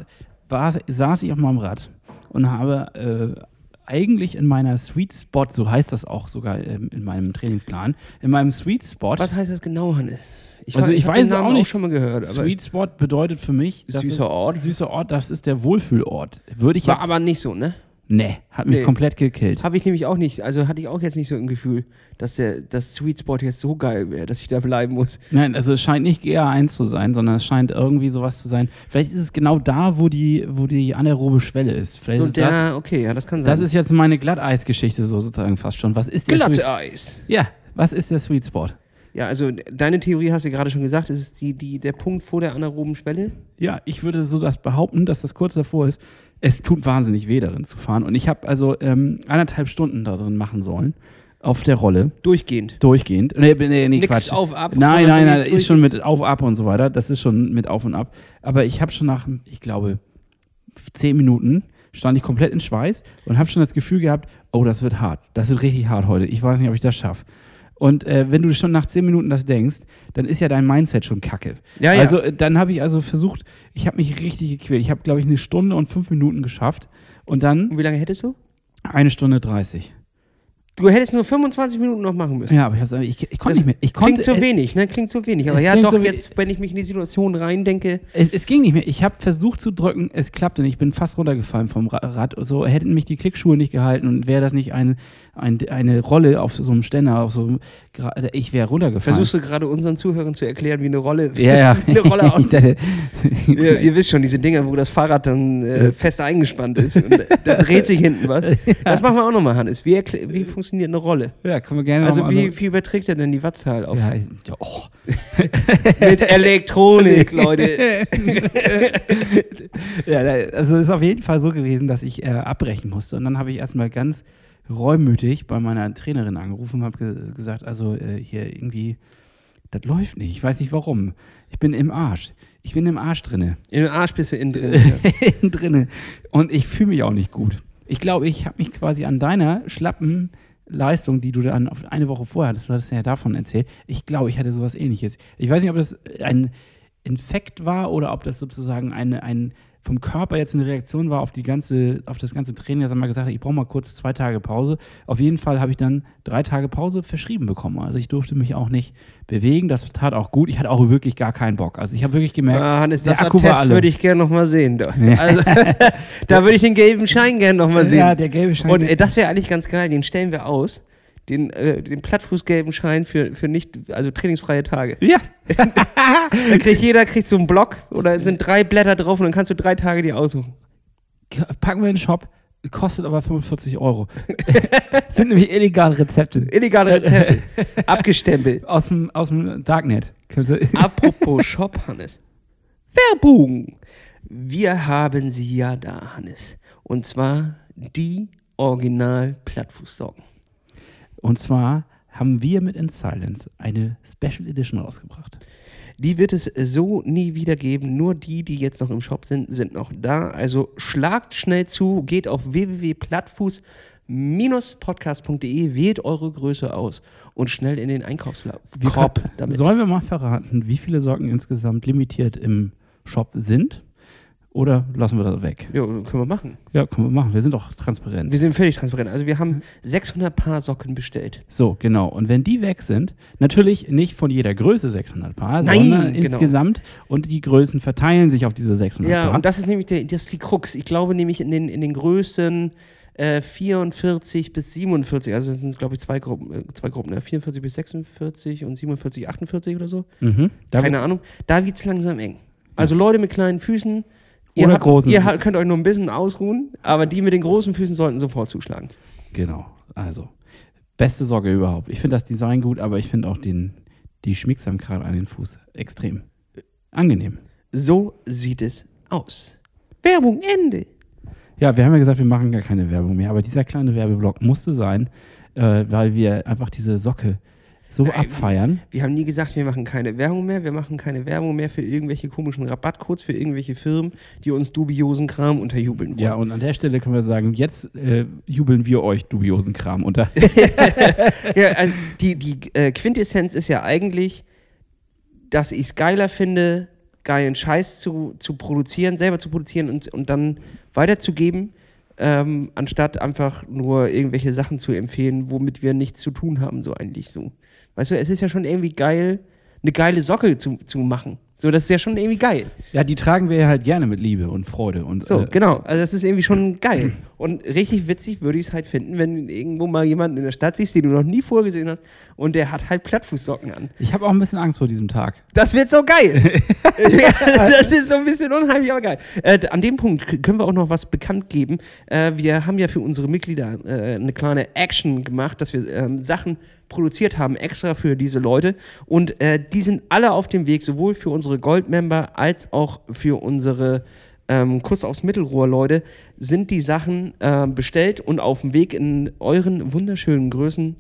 war, saß ich auf meinem Rad und habe äh, eigentlich in meiner Sweet Spot, so heißt das auch sogar ähm, in meinem Trainingsplan, in meinem Sweet Spot. Was heißt das genau, Hannes? Ich, Also ich hab weiß auch nicht. schon mal gehört. Sweet Spot bedeutet für mich, das Süßer Ort. Süßer Ort, das ist der Wohlfühlort. Würde ich war jetzt. aber nicht so, ne? Nee, hat mich Nee. komplett gekillt. Habe ich nämlich auch nicht. Also hatte ich auch jetzt nicht so ein Gefühl, dass der das Sweet Spot jetzt so geil wäre, dass ich da bleiben muss. Nein, also es scheint nicht GA1 zu sein, sondern es scheint irgendwie sowas zu sein. Vielleicht ist es genau da, wo die, wo die anaerobe Schwelle ist. Vielleicht So ist der, das, okay, ja, das kann sein. das ist jetzt meine Glatteisgeschichte so sozusagen fast schon. Was ist der Sweet, Glatteis. Ja, was ist der Sweet Spot? Ja, also deine Theorie hast du gerade schon gesagt, es ist die, die, der Punkt vor der anaeroben Schwelle. Ja, ich würde so das behaupten, dass das kurz davor ist. Es tut wahnsinnig weh, darin zu fahren. Und ich habe also ähm, anderthalb Stunden da drin machen sollen. Auf der Rolle. Durchgehend. Durchgehend. Nee, nee, nee Nix Quatsch. auf, ab, Nein, nein, nein, ist schon mit auf, ab und so weiter. Das ist schon mit auf und ab. Aber ich habe schon nach, ich glaube, zehn Minuten stand ich komplett in Schweiß und habe schon das Gefühl gehabt, oh, das wird hart. Das wird richtig hart heute. Ich weiß nicht, ob ich das schaffe. Und äh, wenn du schon nach zehn Minuten das denkst, dann ist ja dein Mindset schon kacke. Ja, ja. Also äh, dann habe ich also versucht, ich habe mich richtig gequält. Ich habe, glaube ich, eine Stunde und fünf Minuten geschafft und dann Und wie lange hättest du? eine Stunde dreißig. Du hättest nur 25 Minuten noch machen müssen. Ja, aber ich, hab's, ich, ich konnte nicht mehr. Ich konnte, Klingt zu äh, wenig, ne? Klingt zu wenig. Aber ja, doch, so jetzt, wenn ich mich in die Situation reindenke, Es, es ging nicht mehr. Ich habe versucht zu drücken, es klappte nicht. Ich bin fast runtergefallen vom Ra- Rad. So hätten mich die Klickschuhe nicht gehalten und wäre das nicht ein, ein, eine Rolle auf so einem Ständer, auf so einem, Gra- ich wäre runtergefallen. versuchst du gerade unseren Zuhörern zu erklären, wie eine Rolle, ja, ja. wie eine Rolle aussieht. ihr, ihr wisst schon, diese Dinger, wo das Fahrrad dann äh, fest eingespannt ist und da dreht sich hinten was. Das machen wir auch nochmal, Hannes. Wie, wie funktioniert eine Rolle? ja, können wir gerne Also wie, wie überträgt er denn die Wattzahl auf? ja, ja, oh. Mit Elektronik, Leute. ja, also es ist auf jeden Fall so gewesen, dass ich äh, abbrechen musste. Und dann habe ich erstmal ganz reumütig bei meiner Trainerin angerufen und habe ge gesagt, also äh, hier irgendwie, das läuft nicht. Ich weiß nicht warum. Ich bin im Arsch. Ich bin im Arsch drinne. In den Arsch bist du innen drin. Ja. Innen drinne. Und ich fühle mich auch nicht gut. Ich glaube, ich habe mich quasi an deiner schlappen Leistung, die du dann auf eine Woche vorher hattest, du hattest ja davon erzählt, ich glaube, ich hatte sowas ähnliches. Ich weiß nicht, ob das ein Infekt war oder ob das sozusagen eine, ein vom Körper jetzt eine Reaktion war auf die ganze, auf das ganze Training, dass er mal gesagt hat, ich brauche mal kurz zwei Tage Pause. Auf jeden Fall habe ich dann drei Tage Pause verschrieben bekommen. Also ich durfte mich auch nicht bewegen. Das tat auch gut. Ich hatte auch wirklich gar keinen Bock. Also ich habe wirklich gemerkt, Ah, Hannes, der das Akku war Attest alle. würde ich gerne nochmal sehen. Da. Also, da würde ich den gelben Schein gerne nochmal sehen. ja, der gelbe Schein. Und äh, das wäre eigentlich ganz geil, den stellen wir aus. Den, äh, den plattfußgelben Schein für, für nicht, also trainingsfreie Tage. ja, Da kriegt jeder kriegt so einen Block oder sind drei Blätter drauf und dann kannst du drei Tage die aussuchen. packen wir in den Shop. Kostet aber 45 Euro. Sind nämlich illegale Rezepte. Illegale Rezepte. Abgestempelt. Aus dem, aus dem Darknet. Apropos Shop, Hannes. Werbung. Wir haben sie ja da, Hannes. Und zwar die Original-Plattfußsocken. Und zwar haben wir mit In Silence eine Special Edition rausgebracht. Die wird es so nie wieder geben. Nur die, die jetzt noch im Shop sind, sind noch da. Also schlagt schnell zu, geht auf www.plattfuß-podcast.de, wählt eure Größe aus und schnell in den Einkaufskorb. Sollen wir mal verraten, wie viele Socken insgesamt limitiert im Shop sind? Oder lassen wir das weg? Ja, können wir machen. Ja, können wir machen. Wir sind doch transparent. Wir sind völlig transparent. Also wir haben 600 Paar Socken bestellt. So, genau. Und wenn die weg sind, natürlich nicht von jeder Größe 600 Paar, Nein, sondern genau. insgesamt. Und die Größen verteilen sich auf diese 600 Ja, Paar. und das ist nämlich der, das ist die Krux. Ich glaube nämlich in den, in den Größen äh, 44 bis 47, also das sind glaube ich zwei Gruppen, äh, zwei Gruppen, ne? 44 bis 46 und 47, 48 oder so. mhm. Keine Ahnung. Da wird es langsam eng. Also Leute mit kleinen Füßen, ihr, Oder habt, großen. ihr könnt euch nur ein bisschen ausruhen, aber die mit den großen Füßen sollten sofort zuschlagen. Genau. Also, beste Socke überhaupt. Ich finde das Design gut, aber ich finde auch den, die Schmiegsamkeit an den Fuß extrem angenehm. So sieht es aus. Werbung, Ende. Ja, wir haben ja gesagt, wir machen gar keine Werbung mehr, aber dieser kleine Werbeblock musste sein, äh, weil wir einfach diese Socke so Nein, abfeiern. Wir haben nie gesagt, wir machen keine Werbung mehr. Wir machen keine Werbung mehr für irgendwelche komischen Rabattcodes, für irgendwelche Firmen, die uns dubiosen Kram unterjubeln wollen. Ja, und an der Stelle können wir sagen, jetzt äh, jubeln wir euch dubiosen Kram unter. ja, äh, die die äh, Quintessenz ist ja eigentlich, dass ich es geiler finde, geilen Scheiß zu, zu produzieren, selber zu produzieren und, und dann weiterzugeben, ähm, anstatt einfach nur irgendwelche Sachen zu empfehlen, womit wir nichts zu tun haben, so eigentlich so. Weißt du, es ist ja schon irgendwie geil, eine geile Socke zu, zu machen. So, das ist ja schon irgendwie geil. ja, die tragen wir halt gerne mit Liebe und Freude. Und, So, äh, genau. Also das ist irgendwie schon geil. Und richtig witzig würde ich es halt finden, wenn irgendwo mal jemanden in der Stadt siehst, den du noch nie vorher gesehen hast und der hat halt Plattfußsocken an. Ich habe auch ein bisschen Angst vor diesem Tag. Das wird so geil. Ja, das ist so ein bisschen unheimlich, aber geil. Äh, an dem Punkt können wir auch noch was bekannt geben. Äh, wir haben ja für unsere Mitglieder äh, eine kleine Action gemacht, dass wir ähm, Sachen produziert haben, extra für diese Leute. Und äh, die sind alle auf dem Weg, sowohl für unsere Goldmember als auch für unsere ähm, Kuss aufs Mittelrohr, Leute, sind die Sachen äh, bestellt und auf dem Weg in euren wunderschönen Größen.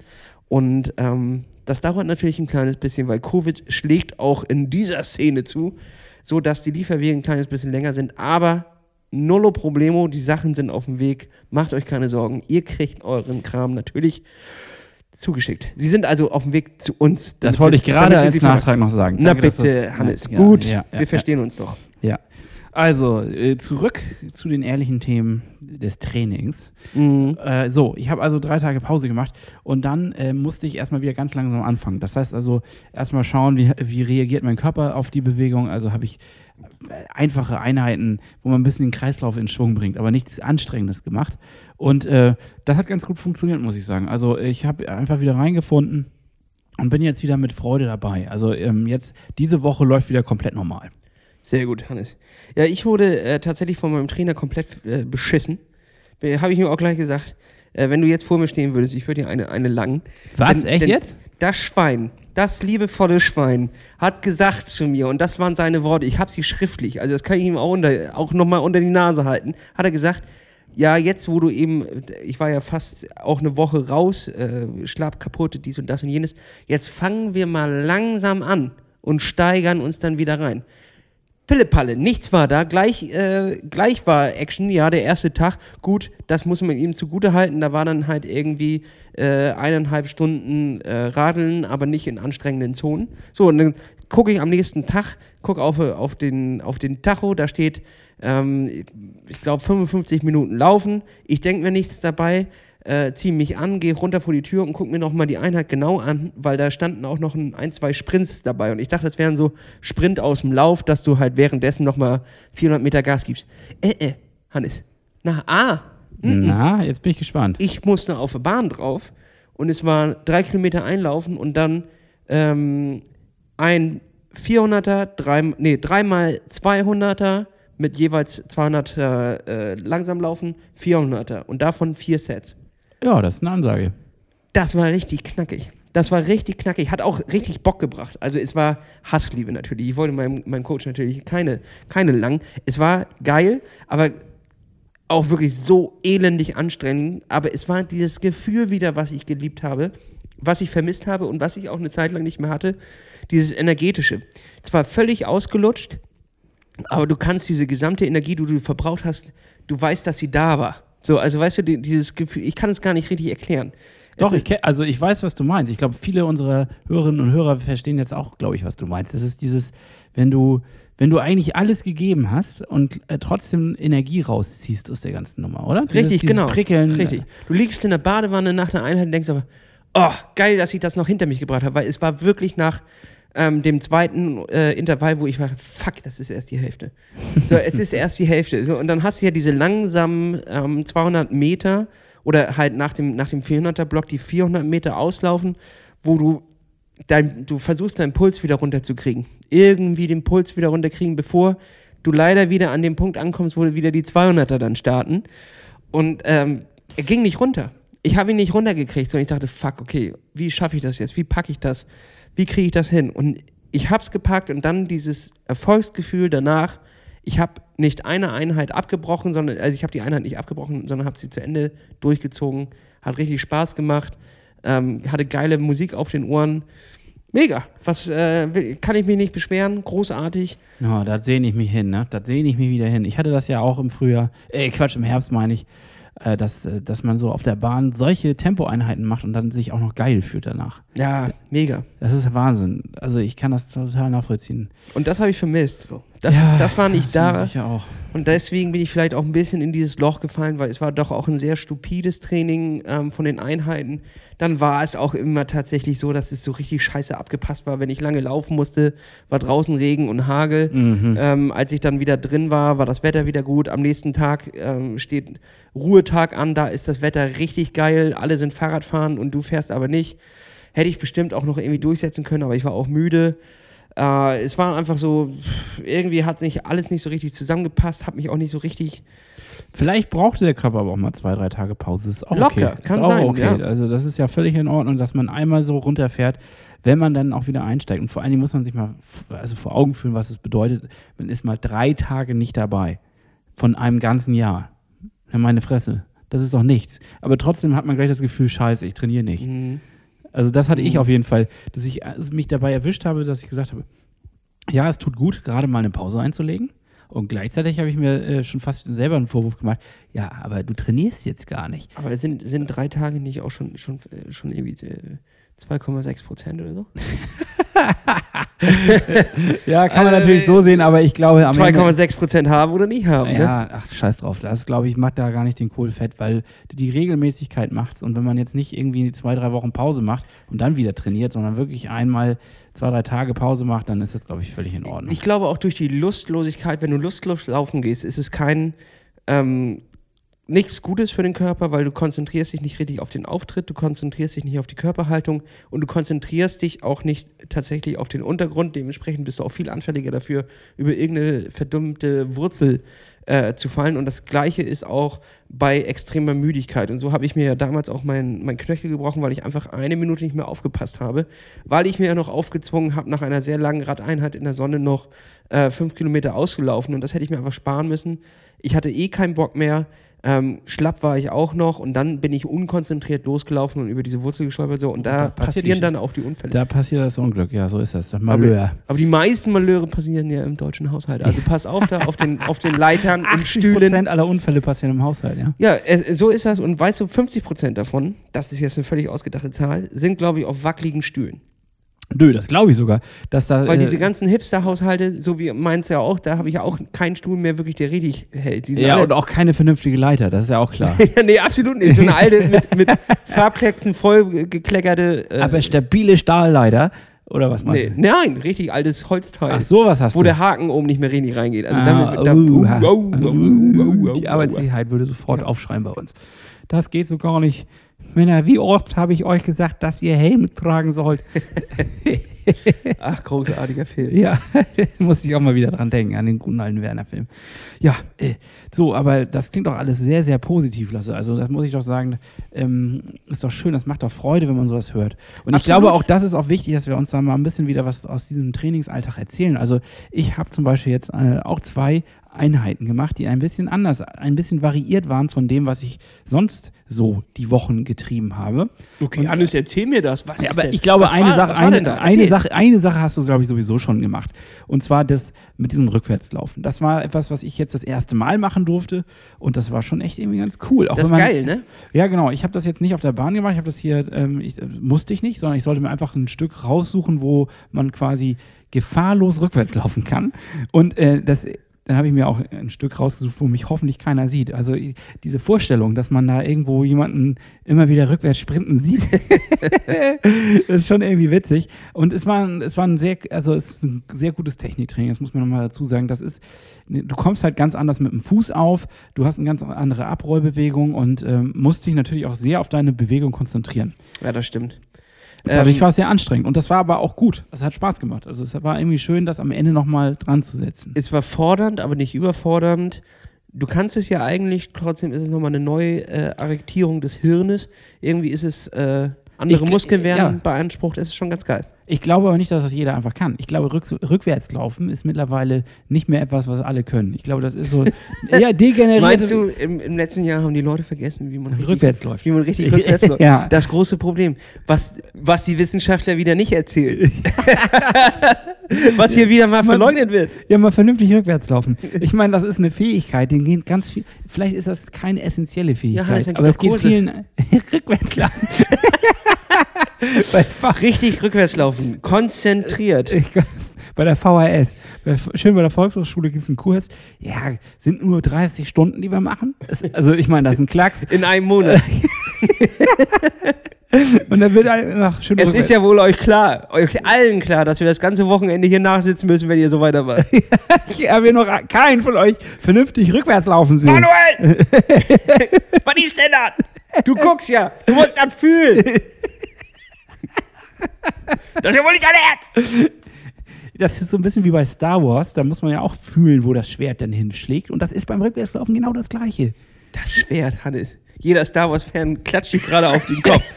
Und ähm, das dauert natürlich ein kleines bisschen, weil Covid schlägt auch in dieser Szene zu, so dass die Lieferwege ein kleines bisschen länger sind. Aber nullo problemo, die Sachen sind auf dem Weg. Macht euch keine Sorgen, ihr kriegt euren Kram natürlich zugeschickt. Sie sind also auf dem Weg zu uns. Das wollte ich gerade als. Nachtrag noch sagen. Na Danke, dass bitte, Hannes, Ja, gut, ja, ja, wir verstehen uns doch. Ja. Also, äh, zurück zu den ehrlichen Themen des Trainings. Mhm. Äh, so, ich habe also drei Tage Pause gemacht und dann äh, musste ich erstmal wieder ganz langsam anfangen. Das heißt also, erstmal schauen, wie, wie reagiert mein Körper auf die Bewegung. Also habe ich einfache Einheiten, wo man ein bisschen den Kreislauf in Schwung bringt, aber nichts Anstrengendes gemacht. Und äh, das hat ganz gut funktioniert, muss ich sagen. Also, ich habe einfach wieder reingefunden und bin jetzt wieder mit Freude dabei. Also, ähm, jetzt, diese Woche läuft wieder komplett normal. Sehr gut, Hannes. Ja, ich wurde äh, tatsächlich von meinem Trainer komplett äh, beschissen. Habe ich ihm auch gleich gesagt. Äh, wenn du jetzt vor mir stehen würdest, ich würde dir eine, eine langen. Was? Denn- Echt denn jetzt? Das Schwein, das liebevolle Schwein, hat gesagt zu mir, und das waren seine Worte, ich habe sie schriftlich, also das kann ich ihm auch, unter, auch nochmal unter die Nase halten, hat er gesagt, ja, jetzt wo du eben, ich war ja fast auch eine Woche raus, äh, schlapp kaputt, dies und das und jenes, jetzt fangen wir mal langsam an und steigern uns dann wieder rein. Pillepalle, nichts war da. Gleich, äh, gleich war Action, ja, der erste Tag. Gut, das muss man ihm zugute halten. Da war dann halt irgendwie äh, eineinhalb Stunden äh, Radeln, aber nicht in anstrengenden Zonen. So, und dann gucke ich am nächsten Tag, gucke auf, auf, den, auf den Tacho, da steht, ähm, ich glaube, 55 Minuten laufen. Ich denke mir nichts dabei. Äh, ziehe mich an, gehe runter vor die Tür und gucke mir nochmal die Einheit genau an, weil da standen auch noch ein, ein, zwei Sprints dabei. Und ich dachte, das wären so Sprint aus dem Lauf, dass du halt währenddessen nochmal 400 Meter Gas gibst. Äh, äh, Hannes. Na, ah, Na, jetzt bin ich gespannt. ich musste auf der Bahn drauf und es war drei Kilometer einlaufen und dann ähm, ein 400er, drei, nee, dreimal 200er mit jeweils 200er äh, langsam laufen, 400er und davon vier Sets. Ja, das ist eine Ansage. Das war richtig knackig. Das war richtig knackig, hat auch richtig Bock gebracht. Also es war Hassliebe natürlich. Ich wollte meinem, meinem Coach natürlich keine, keine lang. Es war geil, aber auch wirklich so elendig anstrengend. Aber es war dieses Gefühl wieder, was ich geliebt habe, was ich vermisst habe und was ich auch eine Zeit lang nicht mehr hatte. Dieses energetische. Zwar völlig ausgelutscht, aber du kannst diese gesamte Energie, die du verbraucht hast, du weißt, dass sie da war. So, also weißt du, die- dieses Gefühl, ich kann es gar nicht richtig erklären. Doch, ich kenn, also ich weiß, was du meinst. Ich glaube, viele unserer Hörerinnen und Hörer verstehen jetzt auch, glaube ich, was du meinst. Das ist dieses, wenn du, wenn du eigentlich alles gegeben hast und äh, trotzdem Energie rausziehst aus der ganzen Nummer, oder? Dieses, Richtig, dieses genau. Prickeln. Richtig. Du liegst in der Badewanne nach einer Einheit und denkst aber, oh, geil, dass ich das noch hinter mich gebracht habe, weil es war wirklich nach ähm, dem zweiten äh, Intervall, wo ich war, fuck, das ist erst die Hälfte. So, es ist erst die Hälfte. So, und dann hast du ja diese langsamen ähm, 200 Meter oder halt nach dem, nach dem 400er-Block die 400 Meter auslaufen, wo du dein, du versuchst deinen Puls wieder runterzukriegen. Irgendwie den Puls wieder runterkriegen, bevor du leider wieder an dem Punkt ankommst, wo wieder die 200er dann starten. Und ähm, er ging nicht runter. Ich habe ihn nicht runtergekriegt, sondern ich dachte, fuck, okay, wie schaffe ich das jetzt? Wie packe ich das? Wie kriege ich das hin? Und ich habe es gepackt und dann dieses Erfolgsgefühl danach. Ich habe nicht eine Einheit abgebrochen, sondern also ich habe die Einheit nicht abgebrochen, sondern habe sie zu Ende durchgezogen. Hat richtig Spaß gemacht. Ähm, hatte geile Musik auf den Ohren. Mega. Was äh, kann ich mich nicht beschweren? Großartig. Ja, da sehne ich mich hin, ne? Da sehne ich mich wieder hin. Ich hatte das ja auch im Frühjahr, äh, Quatsch, im Herbst meine ich, äh, dass, äh, dass man so auf der Bahn solche Tempoeinheiten macht und dann sich auch noch geil fühlt danach. Ja, mega. Das ist Wahnsinn. Also ich kann das total nachvollziehen. Und das habe ich vermisst. So. Das, Ja, das war nicht da. Ich auch. Und deswegen bin ich vielleicht auch ein bisschen in dieses Loch gefallen, weil es war doch auch ein sehr stupides Training ähm, von den Einheiten. Dann war es auch immer tatsächlich so, dass es so richtig scheiße abgepasst war. Wenn ich lange laufen musste, war draußen Regen und Hagel. Ähm, als ich dann wieder drin war, war das Wetter wieder gut. Am nächsten Tag ähm, steht Ruhetag an, da ist das Wetter richtig geil. Alle sind Fahrradfahren und du fährst aber nicht. Hätte ich bestimmt auch noch irgendwie durchsetzen können, aber ich war auch müde. Äh, es war einfach so, irgendwie hat nicht alles nicht so richtig zusammengepasst, hat mich auch nicht so richtig. Vielleicht brauchte der Körper aber auch mal zwei, drei Tage Pause. Ist auch Locker, okay. kann ist auch sein, okay. ja. Also das ist ja völlig in Ordnung, dass man einmal so runterfährt, wenn man dann auch wieder einsteigt. Und vor allen Dingen muss man sich mal also vor Augen führen, was es bedeutet. Man ist mal drei Tage nicht dabei von einem ganzen Jahr. Ja, meine Fresse. Das ist doch nichts. Aber trotzdem hat man gleich das Gefühl, scheiße, ich trainiere nicht. Also das hatte ich auf jeden Fall, dass ich also mich dabei erwischt habe, dass ich gesagt habe, ja, es tut gut, gerade mal eine Pause einzulegen. Und gleichzeitig habe ich mir äh, schon fast selber einen Vorwurf gemacht, ja, aber du trainierst jetzt gar nicht. Aber sind, sind drei Tage nicht auch schon, schon, äh, schon irgendwie äh, 2,6 Prozent oder so? Ja, kann man Äh, natürlich so sehen, aber ich glaube am Ende... 2,6 Prozent haben oder nicht haben. Ne? Ja, ach, scheiß drauf. Das glaube ich, macht da gar nicht den Kohlfett, weil die Regelmäßigkeit macht's. Und wenn man jetzt nicht irgendwie zwei, drei Wochen Pause macht und dann wieder trainiert, sondern wirklich einmal zwei, drei Tage Pause macht, dann ist das, glaube ich, völlig in Ordnung. Ich glaube auch durch die Lustlosigkeit, wenn du lustlos laufen gehst, ist es kein ähm, nichts Gutes für den Körper, weil du konzentrierst dich nicht richtig auf den Auftritt, du konzentrierst dich nicht auf die Körperhaltung und du konzentrierst dich auch nicht tatsächlich auf den Untergrund. Dementsprechend bist du auch viel anfälliger dafür, über irgendeine verdummte Wurzel äh, zu fallen. Und das Gleiche ist auch bei extremer Müdigkeit. Und so habe ich mir ja damals auch mein, mein Knöchel gebrochen, weil ich einfach eine Minute nicht mehr aufgepasst habe, weil ich mir ja noch aufgezwungen habe, nach einer sehr langen Radeinheit in der Sonne noch äh, fünf Kilometer ausgelaufen. Und das hätte ich mir einfach sparen müssen. Ich hatte eh keinen Bock mehr. Ähm, schlapp war ich auch noch und dann bin ich unkonzentriert losgelaufen und über diese Wurzel gestolpert so und da Da passieren dann auch die Unfälle. Da passiert das Unglück, ja, so ist das. Das Malheur. aber die meisten Malheure passieren ja im deutschen Haushalt. Also pass auf da auf den, auf den Leitern und Stühlen. Prozent aller Unfälle passieren im Haushalt, ja. Ja, äh, so ist das. Und weißt du, 50 Prozent davon, das ist jetzt eine völlig ausgedachte Zahl, sind, glaube ich, auf wackeligen Stühlen. Nö, das glaube ich sogar. Dass da, Weil äh, diese ganzen Hipster-Haushalte, so wie meins ja auch, da habe ich ja auch keinen Stuhl mehr wirklich, der richtig hält. Ja, und auch keine vernünftige Leiter, das ist ja auch klar. Ja, nee, absolut nicht. So eine alte mit, mit Farbklecksen voll gekleckerte. Äh, Aber stabile Stahlleiter, oder was meinst nee, du? nein, richtig altes Holzteil. Ach, sowas hast wo du. der Haken oben nicht mehr richtig reingeht. Also Ah, damit, da, uh, ha. uh, uh, uh, uh, Die Arbeitssicherheit würde sofort aufschreien bei uns. Das geht so gar nicht. Männer, wie oft habe ich euch gesagt, dass ihr Helm tragen sollt? Ach, großartiger Film. Ja, muss ich auch mal wieder dran denken, an den guten alten Werner-Film. Ja, äh, so, aber das klingt doch alles sehr, sehr positiv, Lasse. Also, das muss ich doch sagen, ähm, ist doch schön, das macht doch Freude, wenn man sowas hört. Und ich Absolut. glaube auch, das ist auch wichtig, dass wir uns da mal ein bisschen wieder was aus diesem Trainingsalltag erzählen. Also, ich habe zum Beispiel jetzt äh, auch zwei Einheiten gemacht, die ein bisschen anders, ein bisschen variiert waren von dem, was ich sonst so die Wochen getrieben habe. Okay, Hannes, erzähl mir das. Was Ja, ist aber denn? ich glaube, was eine war, Sache, eine, eine. Sache, eine Sache hast du, glaube ich, sowieso schon gemacht. Und zwar das mit diesem Rückwärtslaufen. Das war etwas, was ich jetzt das erste Mal machen durfte. Und das war schon echt irgendwie ganz cool. Auch Das ist man, geil, ne? Ja, genau. Ich habe das jetzt nicht auf der Bahn gemacht. Ich habe das hier, ähm, ich, äh, musste ich nicht, sondern ich sollte mir einfach ein Stück raussuchen, wo man quasi gefahrlos rückwärts laufen kann. Und äh, das dann habe ich mir auch ein Stück rausgesucht, wo mich hoffentlich keiner sieht. Also diese Vorstellung, dass man da irgendwo jemanden immer wieder rückwärts sprinten sieht, ist schon irgendwie witzig. Und es war, ein- es war ein sehr, also es ist ein sehr gutes Techniktraining, das muss man nochmal dazu sagen. Das ist, du kommst halt ganz anders mit dem Fuß auf, du hast eine ganz andere Abrollbewegung und ähm, musst dich natürlich auch sehr auf deine Bewegung konzentrieren. Ja, das stimmt. Dadurch Ähm, war es sehr anstrengend. Und das war aber auch gut. Das hat Spaß gemacht. Also es war irgendwie schön, das am Ende nochmal dran zu setzen. es war fordernd, aber nicht überfordernd. Du kannst es ja eigentlich, trotzdem ist es nochmal eine neue äh, Arrektierung des Hirnes. Irgendwie ist es, äh, andere Ich- Muskeln werden ja. beansprucht. Es ist schon ganz geil. Ich glaube aber nicht, dass das jeder einfach kann. Ich glaube, rück, rückwärts laufen ist mittlerweile nicht mehr etwas, was alle können. Ich glaube, das ist so eher degeneriert. Meinst du, im, im letzten Jahr haben die Leute vergessen, wie man richtig, Rückwärts läuft. Wie man richtig rückwärts läuft. Ja. Das große Problem, was, was die Wissenschaftler wieder nicht erzählen. was hier wieder mal verleugnet wird. Ja, mal vernünftig rückwärts laufen. Ich meine, das ist eine Fähigkeit, den geht ganz viel. Vielleicht ist das keine essentielle Fähigkeit, gib aber es geht vielen rückwärts laufen. Richtig rückwärts laufen. Konzentriert. ich, bei der VHS. Bei, schön bei der Volkshochschule gibt es einen Kurs. Ja, sind nur 30 Stunden, die wir machen. Also ich meine, das ist ein Klacks. In einem Monat. Und dann wird nach schön Es rückwärts- ist ja wohl euch klar, euch allen klar, dass wir das ganze Wochenende hier nachsitzen müssen, wenn ihr so weitermacht. Ich habe noch keinen von euch vernünftig rückwärts laufen sehen. Manuel! Was ist denn das? Du guckst ja, du musst das fühlen. Das ist ja wohl nicht dein Ernst. Das ist so ein bisschen wie bei Star Wars. Da muss man ja auch fühlen, wo das Schwert dann hinschlägt. Und das ist beim Rückwärtslaufen genau das Gleiche. Das Schwert, Hannes. Jeder Star Wars-Fan klatscht dich gerade auf den Kopf.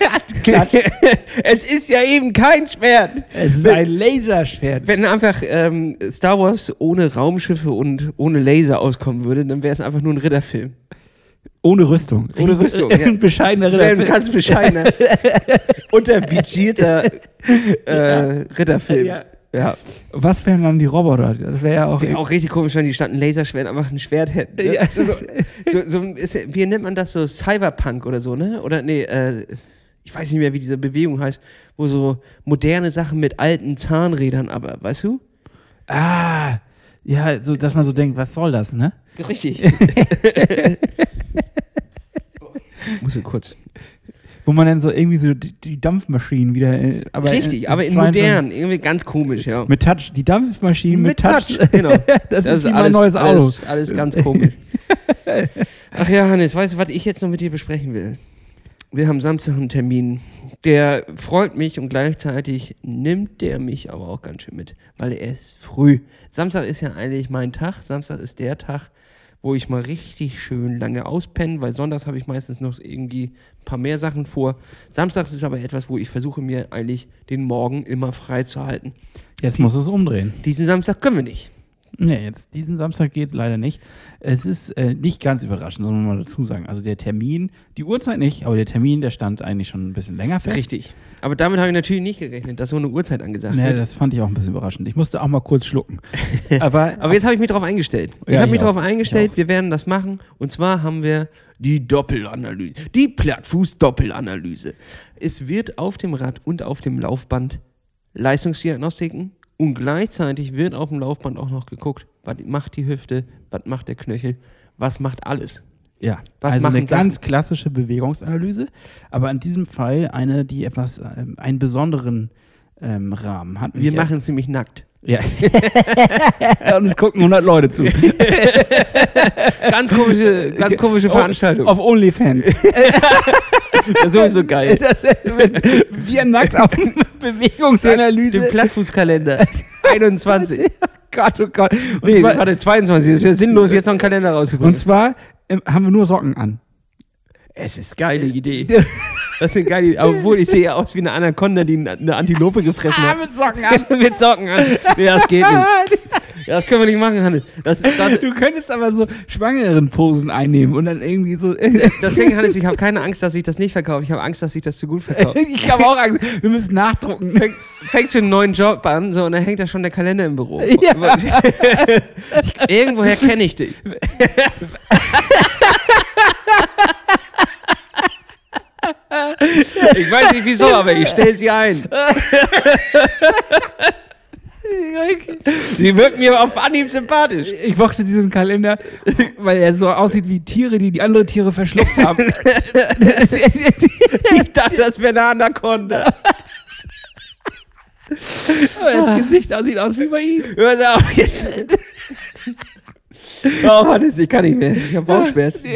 Es ist ja eben kein Schwert. Es ist ein Laserschwert. Wenn einfach ähm, Star Wars ohne Raumschiffe und ohne Laser auskommen würde, dann wäre es einfach nur ein Ritterfilm. Ohne Rüstung. Ohne Rüstung, ja. Bescheidener wäre ein Ritterfilm. ganz bescheidener, unterbudgetierter äh, Ritterfilm. Ja. Ja. Was wären dann die Roboter? Das wäre ja auch. Wäre auch richtig komisch, wenn die statt ein Laserschwert einfach ein Schwert hätten. Ne? Ja. So, so, so, ist, wie nennt man das so? Cyberpunk oder so, ne? Oder nee, äh, ich weiß nicht mehr, wie diese Bewegung heißt, wo so moderne Sachen mit alten Zahnrädern, aber weißt du? Ah, ja, so, dass man so denkt, was soll das, ne? Richtig. Muss ich kurz. Wo man dann so irgendwie so die, die Dampfmaschinen wieder. äh, Aber Richtig, aber in 22 modern, irgendwie ganz komisch, ja. Mit Touch, die Dampfmaschinen mit, Touch. genau. Das, ist wie mein neues Auto. Alles, alles ganz komisch. Ach ja, Hannes, weißt du, was ich jetzt noch mit dir besprechen will? Wir haben Samstag einen Termin. Der freut mich und gleichzeitig nimmt der mich aber auch ganz schön mit, weil er ist früh. Samstag ist ja eigentlich mein Tag. Samstag ist der Tag, wo ich mal richtig schön lange auspenne, weil sonntags habe ich meistens noch irgendwie ein paar mehr Sachen vor. Samstags ist aber etwas, wo ich versuche mir eigentlich den Morgen immer frei zu halten. Jetzt muss es umdrehen. Diesen Samstag können wir nicht. Nee, jetzt diesen Samstag geht es leider nicht. Es ist äh, nicht ganz überraschend, soll man mal dazu sagen. Also der Termin, die Uhrzeit nicht, aber der Termin, der stand eigentlich schon ein bisschen länger fest. Richtig. Aber damit habe ich natürlich nicht gerechnet, dass so eine Uhrzeit angesagt Nee, wird. das fand ich auch ein bisschen überraschend. Ich musste auch mal kurz schlucken. Aber, Aber jetzt habe ich mich darauf eingestellt. ich Ja, habe ich mich darauf eingestellt, wir werden das machen. Und zwar haben wir die Doppelanalyse. Die Plattfuß-Doppelanalyse. Es wird auf dem Rad und auf dem Laufband Leistungsdiagnostiken und gleichzeitig wird auf dem Laufband auch noch geguckt, was macht die Hüfte, was macht der Knöchel, was macht alles. ja, Was also eine ganz klassische Bewegungsanalyse, aber in diesem Fall eine, die etwas, ähm, einen besonderen ähm, Rahmen hat. Wir machen es nämlich nackt. Ja. Und es gucken 100 Leute zu. Ganz komische, ganz komische Veranstaltung. Auf OnlyFans. Das ist sowieso geil. Das wir nackt auf Bewegungsanalyse. Den Plattfußkalender. 21. Gott, oh Gott. Und Nee, zwar, warte, 22. Das ist ja sinnlos, jetzt noch einen Kalender und rauszubringen. zwar ähm, haben wir nur Socken an. Es ist eine geile Idee. Das ist eine geile Idee. Obwohl, ich sehe ja aus wie eine Anaconda, die eine Antilope gefressen hat. mit Socken an. Mit Socken an. Nee, das geht nicht. Das können wir nicht machen, Hannes. Das, das, Du könntest aber so schwangeren Posen einnehmen und dann irgendwie so. deswegen, Hannes, ich habe keine Angst, dass ich das nicht verkaufe. Ich habe Angst, dass ich das zu gut verkaufe. ich habe auch Angst. Wir müssen nachdrucken. Fäng, fängst du einen neuen Job an, so, und dann hängt da schon der Kalender im Büro. Ja. Irgendwoher kenne ich dich. Ich weiß nicht wieso, aber ich stelle sie ein. Sie wirken mir auf Anhieb sympathisch. Ich mochte diesen Kalender, weil er so aussieht wie Tiere, die die andere Tiere verschluckt haben. Ich dachte, das wäre eine Anaconda. Aber das Gesicht sieht aus wie bei ihm. Hör auf jetzt. Oh, Hannes, ich kann nicht mehr. Ich habe Bauchschmerzen.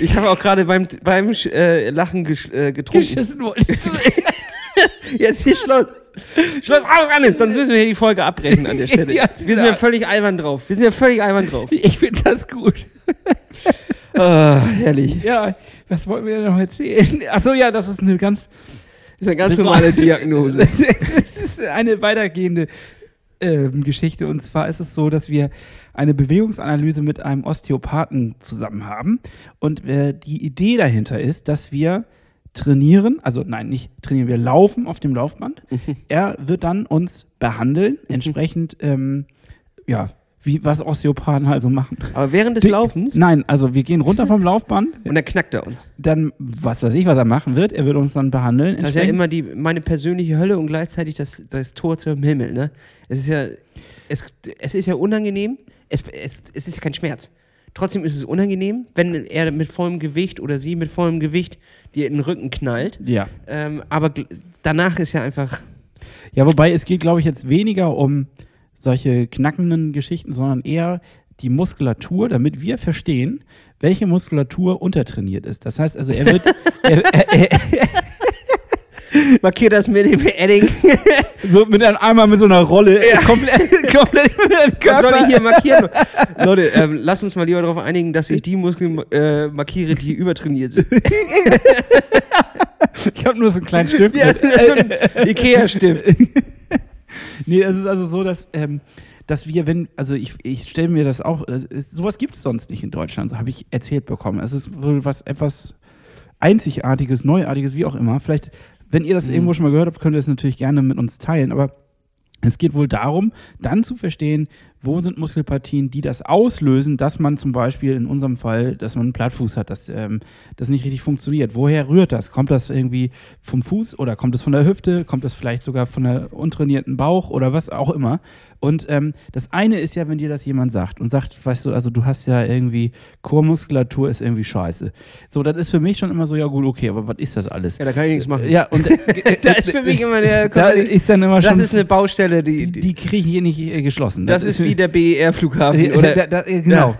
Ich habe auch gerade beim, beim äh, Lachen gesch, äh, getrunken. Geschissen wolltest du. Jetzt ist Schluss. Schluss aus, Hannes, sonst müssen wir hier die Folge abbrechen an der Stelle. Wir sind ja völlig albern drauf. Wir sind ja völlig albern drauf. Ich finde das gut. Ah, herrlich. Ja, was wollten wir denn noch erzählen? Achso, ja, das ist eine ganz, Das ist eine ganz normale Diagnose. es ist eine weitergehende Geschichte. Und zwar ist es so, dass wir eine Bewegungsanalyse mit einem Osteopathen zusammen haben. Und äh, die Idee dahinter ist, dass wir trainieren, also nein, nicht trainieren, wir laufen auf dem Laufband. Er wird dann uns behandeln, entsprechend, ähm, ja, wie was Osteopathen also machen. Aber während des Laufens, Nein, also wir gehen runter vom Laufband, und dann knackt er uns. dann, was weiß ich, was er machen wird, er wird uns dann behandeln. Das ist ja immer die, meine persönliche Hölle und gleichzeitig das, das Tor zum Himmel. Ne? Es ist ja, es, es ist ja unangenehm. Es, es, es ist ja kein Schmerz. Trotzdem ist es unangenehm, wenn er mit vollem Gewicht oder sie mit vollem Gewicht dir in den Rücken knallt. ja. Ähm, aber danach ist ja einfach. Ja, wobei es geht, glaube ich, jetzt weniger um solche knackenden Geschichten, sondern eher die Muskulatur, damit wir verstehen, welche Muskulatur untertrainiert ist. Das heißt also, er wird. er, er, er, Markier das mit dem Edding. so mit einem einmal mit so einer Rolle komplett, komplett über den Was soll Körper. ich hier markieren? Leute, ähm, lasst uns mal lieber darauf einigen, dass ich die Muskeln äh, markiere, die übertrainiert sind. Ich habe nur so einen kleinen Stift. Ja, so Ikea-Stift. Nee, es ist also so, dass, ähm, dass wir, wenn, also ich, ich stelle mir das auch, es ist, sowas gibt es sonst nicht in Deutschland, so habe ich erzählt bekommen. Es ist wohl was etwas Einzigartiges, Neuartiges, wie auch immer. Vielleicht, wenn ihr das irgendwo schon mal gehört habt, könnt ihr das natürlich gerne mit uns teilen, aber es geht wohl darum, dann zu verstehen, wo sind Muskelpartien, die das auslösen, dass man zum Beispiel in unserem Fall, dass man einen Plattfuß hat, dass ähm, das nicht richtig funktioniert. Woher rührt das? Kommt das irgendwie vom Fuß oder kommt es von der Hüfte? Kommt das vielleicht sogar von der untrainierten Bauch oder was auch immer? Und ähm, das eine ist ja, wenn dir das jemand sagt und sagt, weißt du, also du hast ja irgendwie Chormuskulatur ist irgendwie scheiße. So, das ist für mich schon immer so, ja gut, okay, aber was ist das alles? Ja, da kann ich nichts machen. Ja, und äh, Da ist für mich immer der. da ist dann immer das schon ist eine Baustelle, die. die, die kriege ich hier nicht äh, geschlossen. das, ist wie der BER-Flughafen. Ja, Oder, da, da, äh, genau.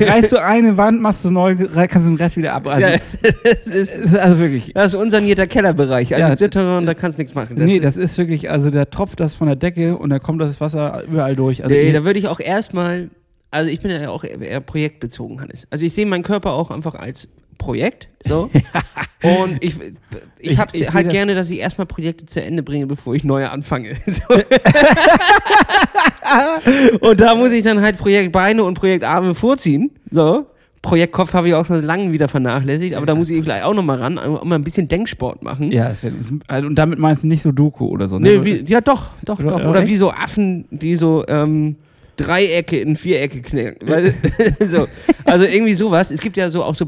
Reißt du eine Wand, machst du neu, kannst du den Rest wieder ab. Also, ja, das, ist, also wirklich. das ist unsanierter Kellerbereich. Also Ja. Sitterer und da kannst du nichts machen. nee, das ist wirklich, also da tropft das von der Decke und da kommt das Wasser überall durch. Also Nee, da würde ich auch erstmal, also ich bin ja auch eher eher projektbezogen, Hannes. Also ich sehe meinen Körper auch einfach als Projekt, so. Und ich, ich, Ich- seh halt gerne, dass ich erstmal Projekte zu Ende bringe, bevor ich neue anfange. So. und da muss ich dann halt Projekt Beine und Projekt Arme vorziehen, so. Projekt Kopf habe ich auch schon lange wieder vernachlässigt, aber da muss ich vielleicht auch nochmal ran, um mal ein bisschen Denksport machen. ja, wär, also, und damit meinst du nicht so Doku oder so, ne? Nee, wie, ja, doch, doch, Oder- doch. oder Oder wie so Affen, die so ähm, Dreiecke in Vierecke knacken. So. Also irgendwie sowas. Es gibt ja so auch so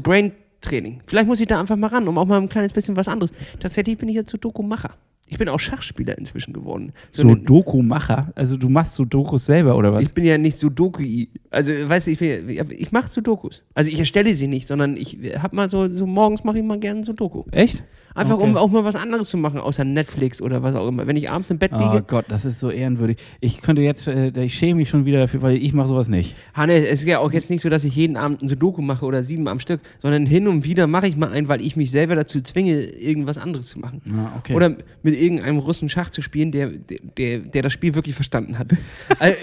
Brain-Training. Vielleicht muss ich da einfach mal ran, um auch mal ein kleines bisschen was anderes. Tatsächlich bin ich jetzt so Doku-Macher. Ich bin auch Schachspieler inzwischen geworden. so eine- Doku-Macher? Also du machst so Dokus selber oder was? ich bin ja nicht Sudoku. Also, weißt du, ich, bin, ich, mache Sudokus. Also, ich erstelle sie nicht, sondern ich hab mal so, so morgens mache ich mal gerne Sudoku. Echt? Einfach Okay. um auch mal was anderes zu machen, außer Netflix oder was auch immer. Wenn ich abends im Bett Oh liege, Gott, das ist so ehrenwürdig. Ich könnte jetzt, äh, ich schäme mich schon wieder dafür, weil ich mache sowas nicht. Hanne, es ist ja auch jetzt nicht so, dass ich jeden Abend ein Sudoku mache oder sieben am Stück, sondern hin und wieder mache ich mal einen, weil ich mich selber dazu zwinge, irgendwas anderes zu machen. Ah, okay. Oder mit irgendeinem Russen Schach zu spielen, der, der, der das Spiel wirklich verstanden hat. also,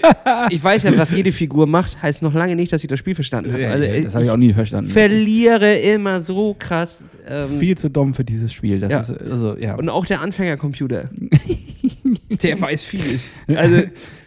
ich weiß ja, was jede Figur macht, heißt noch lange nicht, dass sie das Spiel verstanden hat. Ja, Also, das habe ich auch nie verstanden. verliere immer so krass. Ähm, Viel zu dumm für dieses Spiel. Das Ja. ist, also, ja. und auch der Anfängercomputer. der weiß vieles. Also,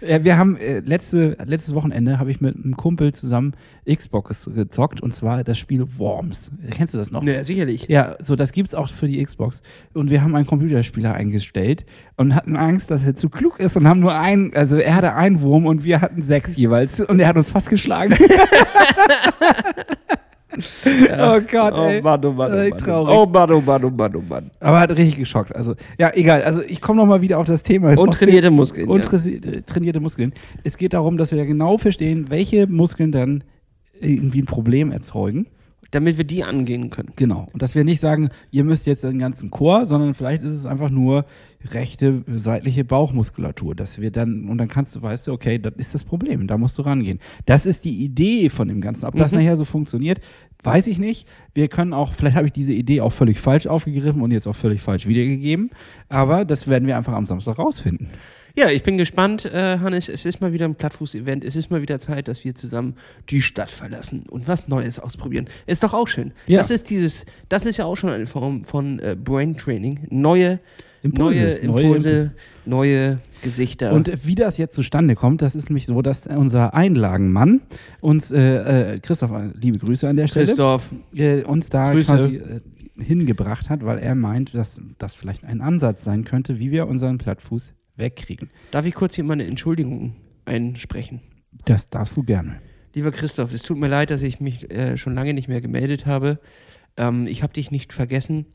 Ja, wir haben äh, letzte, letztes Wochenende habe ich mit einem Kumpel zusammen Xbox gezockt und zwar das Spiel Worms. Kennst du das noch? naja, sicherlich. Ja, so das gibt's auch für die Xbox. Und wir haben einen Computerspieler eingestellt und hatten Angst, dass er zu klug ist und haben nur einen, also er hatte einen Wurm und wir hatten sechs jeweils und er hat uns fast geschlagen. Oh Gott, Oh ey. Mann, oh Mann, oh Mann. traurig. Oh Mann, oh Mann, oh Mann, oh Mann. Aber hat richtig geschockt. Also, ja, egal. Also, ich komme nochmal wieder auf das Thema. Und trainierte Muskeln. Und ja. trainierte, trainierte Muskeln. Es geht darum, dass wir ja genau verstehen, welche Muskeln dann irgendwie ein Problem erzeugen. Damit wir die angehen können. Genau. Und dass wir nicht sagen, ihr müsst jetzt den ganzen Chor, sondern vielleicht ist es einfach nur rechte seitliche Bauchmuskulatur, dass wir dann, und dann kannst du, weißt du, okay, das ist das Problem, da musst du rangehen. Das ist die Idee von dem Ganzen. Ob das Mhm. nachher so funktioniert, weiß ich nicht. Wir können auch, vielleicht habe ich diese Idee auch völlig falsch aufgegriffen und jetzt auch völlig falsch wiedergegeben, aber das werden wir einfach am Samstag rausfinden. Ja, ich bin gespannt, äh, Hannes. Es ist mal wieder ein Plattfuß-Event. Es ist mal wieder Zeit, dass wir zusammen die Stadt verlassen und was Neues ausprobieren. Ist doch auch schön. Ja. Das ist dieses, das ist ja auch schon eine Form von äh, Brain Training. Neue Impulse. neue Neue Impulse, neue, Gesichter. Und wie das jetzt zustande kommt, das ist nämlich so, dass unser Einlagenmann uns, äh, äh, Christoph, äh, liebe Grüße an der Stelle, Christoph, äh, uns da Grüße. quasi äh, hingebracht hat, weil er meint, dass das vielleicht ein Ansatz sein könnte, wie wir unseren Plattfuß wegkriegen. darf ich kurz hier mal eine Entschuldigung einsprechen? Das darfst du gerne. Lieber Christoph, es tut mir leid, dass ich mich äh, schon lange nicht mehr gemeldet habe. Ähm, ich habe dich nicht vergessen.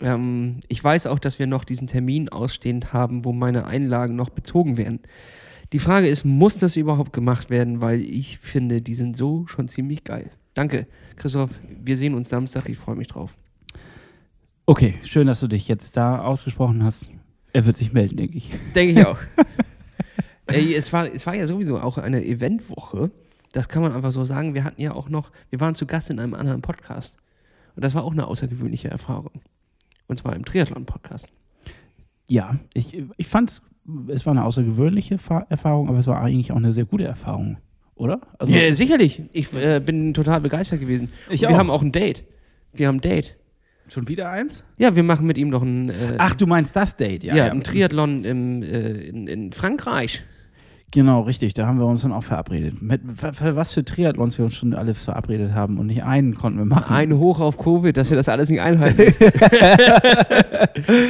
Ähm, ich weiß auch, dass wir noch diesen Termin ausstehend haben, wo meine Einlagen noch bezogen werden. Die Frage ist, muss das überhaupt gemacht werden? Weil ich finde, die sind so schon ziemlich geil. Danke, Christoph. Wir sehen uns Samstag. Ich freue mich drauf. Okay, schön, dass du dich jetzt da ausgesprochen hast. Er wird sich melden, denke ich. Denke ich auch. Ey, es, war, es war ja sowieso auch eine Eventwoche. Das kann man einfach so sagen. Wir hatten ja auch noch, wir waren zu Gast in einem anderen Podcast. Und das war auch eine außergewöhnliche Erfahrung. Und zwar im Triathlon-Podcast. Ja, ich, ich fand es, es war eine außergewöhnliche Fa- Erfahrung, aber es war eigentlich auch eine sehr gute Erfahrung, oder? Also, ja, sicherlich. Ich äh, bin total begeistert gewesen. Ich Und auch. Wir haben auch ein Date. Wir haben ein Date. Schon wieder eins? Ja, wir machen mit ihm noch ein, äh, Ach, du meinst das Date, ja. ja, ein Triathlon im, äh, in, in Frankreich. Genau, richtig. Da haben wir uns dann auch verabredet. Mit, für, was für Triathlons wir uns schon alle verabredet haben und nicht einen konnten wir machen. Ein Hoch auf Covid, dass wir das alles nicht einhalten. müssen.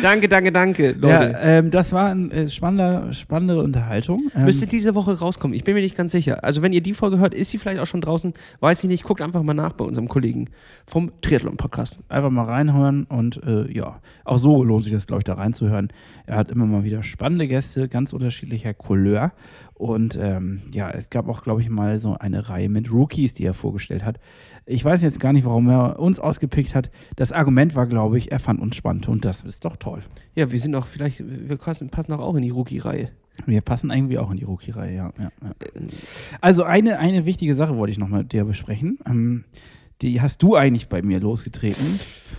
danke, danke, danke, Leute. Ja, ähm, das war eine äh, spannende, spannende Unterhaltung. Ähm, Müsste diese Woche rauskommen. Ich bin mir nicht ganz sicher. Also, wenn ihr die Folge hört, ist sie vielleicht auch schon draußen. Weiß ich nicht. Guckt einfach mal nach bei unserem Kollegen vom Triathlon-Podcast. einfach mal reinhören und äh, ja, auch so lohnt sich das, glaube ich, da reinzuhören. Er hat immer mal wieder spannende Gäste, ganz unterschiedlicher Couleur. Und ähm, ja, es gab auch, glaube ich, mal so eine Reihe mit Rookies, die er vorgestellt hat. Ich weiß jetzt gar nicht, warum er uns ausgepickt hat. Das Argument war, glaube ich, er fand uns spannend und das ist doch toll. Ja, wir sind auch vielleicht, wir passen auch, in die Rookie-Reihe. Wir passen irgendwie auch in die Rookie-Reihe, ja, ja, ja. Also eine, eine wichtige Sache wollte ich noch mit dir besprechen. Ähm, die hast du eigentlich bei mir losgetreten.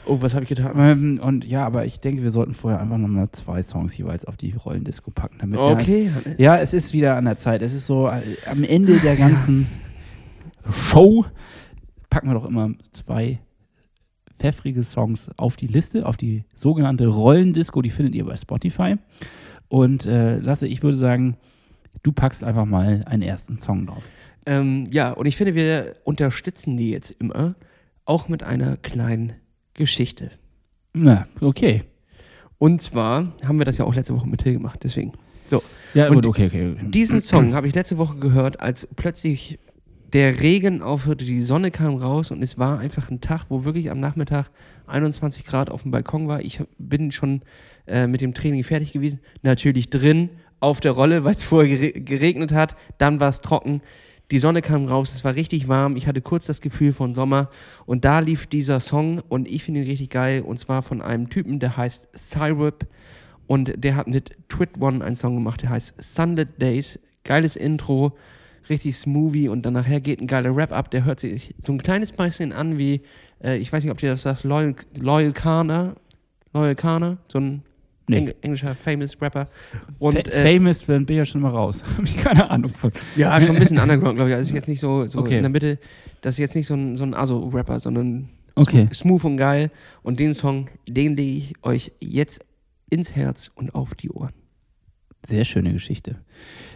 Oh, was habe ich getan? Ähm, und ja, aber ich denke, wir sollten vorher einfach nochmal zwei Songs jeweils auf die Rollendisco packen. Damit wir- Okay. ja, es ist wieder an der Zeit. Es ist so äh, am Ende der ganzen Show packen wir doch immer zwei pfeffrige Songs auf die Liste, auf die sogenannte Rollendisco. Die findet ihr bei Spotify. Und äh, Lasse, ich würde sagen, du packst einfach mal einen ersten Song drauf. Ähm, ja, und ich finde, wir unterstützen die jetzt immer auch mit einer kleinen Geschichte. Na, okay. Und zwar haben wir das ja auch letzte Woche mit Till gemacht. Deswegen. So. Ja, Und gut, okay, okay. Diesen Song habe ich letzte Woche gehört, als plötzlich der Regen aufhörte, die Sonne kam raus und es war einfach ein Tag, wo wirklich am Nachmittag 21 Grad auf dem Balkon war. Ich bin schon äh, mit dem Training fertig gewesen. Natürlich drin, auf der Rolle, weil es vorher gere- geregnet hat. Dann war es trocken. Die Sonne kam raus, es war richtig warm. Ich hatte kurz das Gefühl von Sommer. Und da lief dieser Song und ich finde ihn richtig geil. Und zwar von einem Typen, der heißt Syrup. Und der hat mit Twit One einen Song gemacht, der heißt Sunlit Days. Geiles Intro, richtig smoothie. Und dann nachher geht ein geiler Rap ab. Der hört sich so ein kleines bisschen an wie, äh, ich weiß nicht, ob dir das sagst, Loyal, Loyal Kana. Loyal Kana, so ein Nee. Eng englischer famous Rapper. Und, Fa äh, famous bin ich ja schon mal raus. Habe ich keine Ahnung von. ja, schon ein bisschen underground, glaube ich. Also ist jetzt nicht so, so Okay. in der Mitte, das ist jetzt nicht so ein, so ein Aso-Rapper, sondern Okay. sm- smooth und geil. Und den Song, den lege ich euch jetzt ins Herz und auf die Ohren. Sehr schöne Geschichte.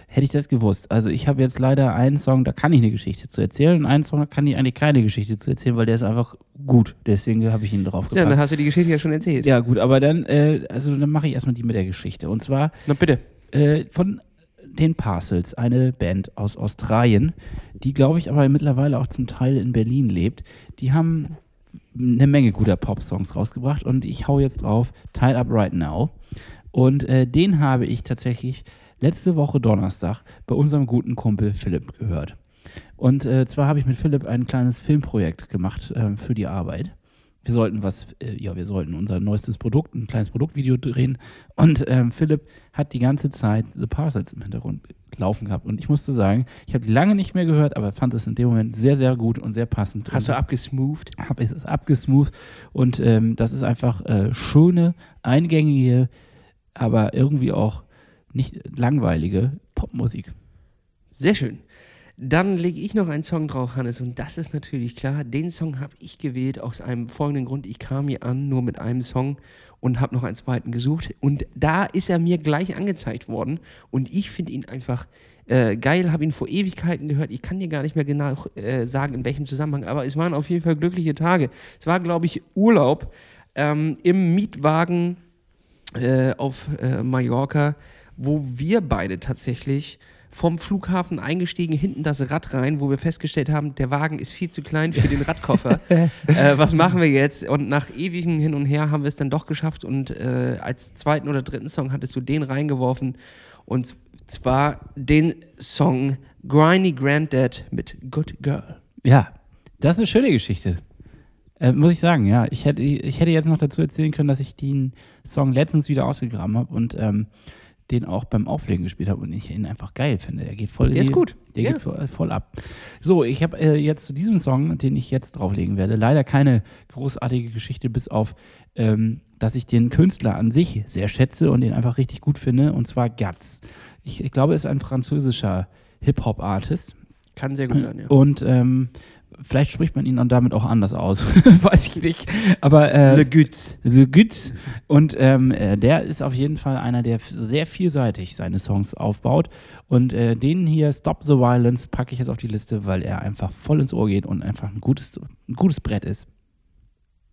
Hätte ich das gewusst. Also ich habe jetzt leider einen Song, da kann ich eine Geschichte zu erzählen und einen Song, da kann ich eigentlich keine Geschichte zu erzählen, weil der ist einfach gut. Deswegen habe ich ihn drauf Ja, dann gepackt. hast du die Geschichte ja schon erzählt. Ja, gut, aber dann, äh, also dann mache ich erstmal die mit der Geschichte. Und zwar Na bitte. äh, von den Parcels, eine Band aus Australien, die, glaube ich, aber mittlerweile auch zum Teil in Berlin lebt. Die haben eine Menge guter Pop-Songs rausgebracht und ich hau jetzt drauf Tied Up Right Now. Und äh, den habe ich tatsächlich letzte Woche Donnerstag bei unserem guten Kumpel Philipp gehört. Und äh, zwar habe ich mit Philipp ein kleines Filmprojekt gemacht äh, für die Arbeit. Wir sollten was, äh, ja, wir sollten unser neuestes Produkt, ein kleines Produktvideo drehen. Und ähm, Philipp hat die ganze Zeit The Parcels im Hintergrund laufen gehabt. Und ich musste sagen, ich habe die lange nicht mehr gehört, aber fand es in dem Moment sehr, sehr gut und sehr passend. Hast du abgesmoothed? habe es abgesmooth und ähm, das ist einfach äh, schöne, eingängige, aber irgendwie auch nicht langweilige Popmusik. Sehr schön. Dann lege ich noch einen Song drauf, Hannes, und das ist natürlich klar. Den Song habe ich gewählt aus einem folgenden Grund. Ich kam hier an, nur mit einem Song und habe noch einen zweiten gesucht. Und da ist er mir gleich angezeigt worden. Und ich finde ihn einfach äh, geil, habe ihn vor Ewigkeiten gehört. Ich kann dir gar nicht mehr genau äh, sagen, in welchem Zusammenhang, aber es waren auf jeden Fall glückliche Tage. Es war, glaube ich, Urlaub ähm, im Mietwagen äh, auf äh, Mallorca, wo wir beide tatsächlich vom Flughafen eingestiegen, hinten das Rad rein, wo wir festgestellt haben, der Wagen ist viel zu klein für den Radkoffer. äh, was machen wir jetzt? Und nach ewigem Hin und Her haben wir es dann doch geschafft und äh, als zweiten oder dritten Song hattest du den reingeworfen und zwar den Song Griny Granddad mit Good Girl. Ja, das ist eine schöne Geschichte. Äh, muss ich sagen, ja. Ich hätte, ich hätte jetzt noch dazu erzählen können, dass ich den Song letztens wieder ausgegraben habe und ähm, den auch beim Auflegen gespielt habe und ich ihn einfach geil finde. Der geht voll Der ist gut. Der Ja. geht voll, voll ab. So, ich habe äh, jetzt zu diesem Song, den ich jetzt drauflegen werde, leider keine großartige Geschichte, bis auf, ähm, dass ich den Künstler an sich sehr schätze und den einfach richtig gut finde, und zwar Guts. Ich, ich glaube, er ist ein französischer Hip-Hop-Artist. Kann sehr gut sein, ja. Und ähm, vielleicht spricht man ihn dann damit auch anders aus. Weiß ich nicht. Aber äh, Le Gütz. The Good. Und ähm, äh, der ist auf jeden Fall einer, der sehr vielseitig seine Songs aufbaut. Und äh, den hier, Stop the Violence, packe ich jetzt auf die Liste, weil er einfach voll ins Ohr geht und einfach ein gutes, ein gutes Brett ist.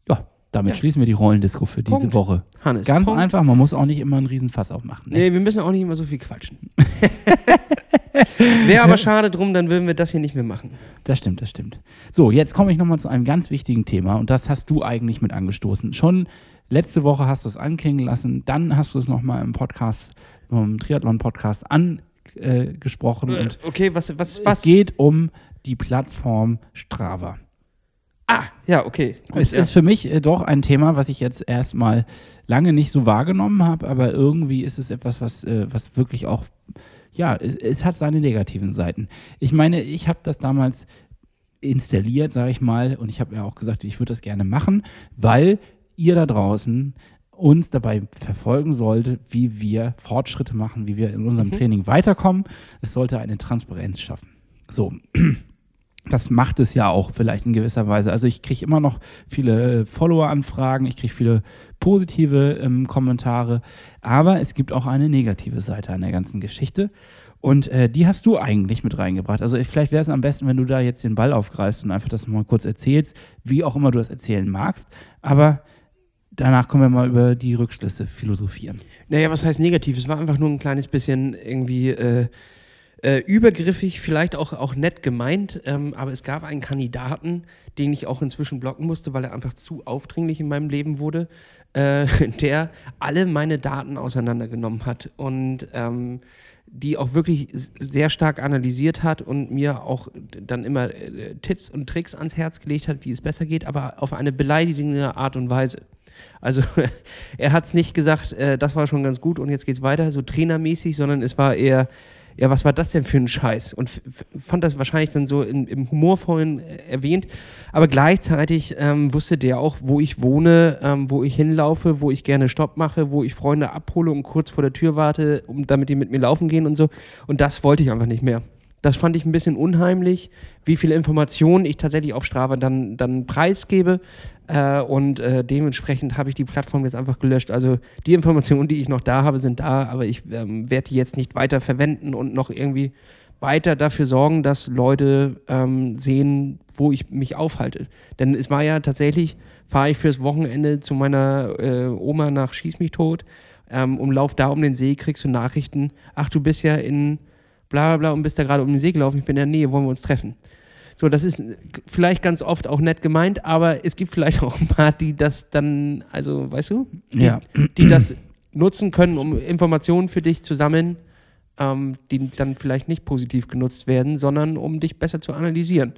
Ja, damit Ja. schließen wir die Rollendisco für diese Punkt. Woche. Hannes. Ganz Punkt. einfach, man muss auch nicht immer einen Riesenfass aufmachen. Ne? Nee, wir müssen auch nicht immer so viel quatschen. Wäre aber schade drum, dann würden wir das hier nicht mehr machen. Das stimmt, das stimmt. So, jetzt komme ich nochmal zu einem ganz wichtigen Thema und das hast du eigentlich mit angestoßen. Schon letzte Woche hast du es anklingen lassen, dann hast du es nochmal im Podcast, im Triathlon-Podcast angesprochen und Okay, was, was, was? es geht um die Plattform Strava. Ah, ja, okay. Gut, Es ja. ist für mich äh, doch ein Thema, was ich jetzt erstmal lange nicht so wahrgenommen habe, aber irgendwie ist es etwas, was, äh, was wirklich auch, ja, es, hat seine negativen Seiten. Ich meine, ich habe das damals installiert, sage ich mal, und ich habe ja auch gesagt, ich würde das gerne machen, weil ihr da draußen uns dabei verfolgen solltet, wie wir Fortschritte machen, wie wir in unserem Training weiterkommen. Es sollte eine Transparenz schaffen. So, das macht es ja auch vielleicht in gewisser Weise. Also ich kriege immer noch viele äh, Follower-Anfragen, ich kriege viele positive ähm, Kommentare, aber es gibt auch eine negative Seite an der ganzen Geschichte. Und äh, die hast du eigentlich mit reingebracht. Also ich- vielleicht wäre es am besten, wenn du da jetzt den Ball aufgreifst und einfach das mal kurz erzählst, wie auch immer du das erzählen magst. Aber danach können wir mal über die Rückschlüsse philosophieren. Naja, was heißt negativ? Es war einfach nur ein kleines bisschen irgendwie äh, äh, übergriffig, vielleicht auch, auch nett gemeint, ähm, aber es gab einen Kandidaten, den ich auch inzwischen blocken musste, weil er einfach zu aufdringlich in meinem Leben wurde, äh, der alle meine Daten auseinandergenommen hat und ähm, die auch wirklich sehr stark analysiert hat und mir auch dann immer äh, Tipps und Tricks ans Herz gelegt hat, wie es besser geht, aber auf eine beleidigende Art und Weise. Also er hat es nicht gesagt, äh, das war schon ganz gut und jetzt geht's weiter, so trainermäßig, sondern es war eher, ja, was war das denn für ein Scheiß? Und fand das wahrscheinlich dann so in, im humorvollen äh, erwähnt. Aber gleichzeitig ähm, wusste der auch, wo ich wohne, ähm, wo ich hinlaufe, wo ich gerne Stopp mache, wo ich Freunde abhole und kurz vor der Tür warte, um, damit die mit mir laufen gehen und so. Und das wollte ich einfach nicht mehr. Das fand ich ein bisschen unheimlich, wie viele Informationen ich tatsächlich auf Strava dann, dann preisgebe. Äh, und äh, dementsprechend habe ich die Plattform jetzt einfach gelöscht. Also die Informationen, die ich noch da habe, sind da, aber ich ähm, werde die jetzt nicht weiter verwenden und noch irgendwie weiter dafür sorgen, dass Leute ähm, sehen, wo ich mich aufhalte. Denn es war ja tatsächlich, fahre ich fürs Wochenende zu meiner äh, Oma nach Schieß mich tot, ähm, um Lauf da um den See, kriegst du Nachrichten, ach, du bist ja in bla bla bla und bist da gerade um den See gelaufen, ich bin in der Nähe, wollen wir uns treffen. So, das ist vielleicht ganz oft auch nett gemeint, aber es gibt vielleicht auch ein paar, die das dann, also, weißt du, die, Ja. die das nutzen können, um Informationen für dich zu sammeln, ähm, die dann vielleicht nicht positiv genutzt werden, sondern um dich besser zu analysieren.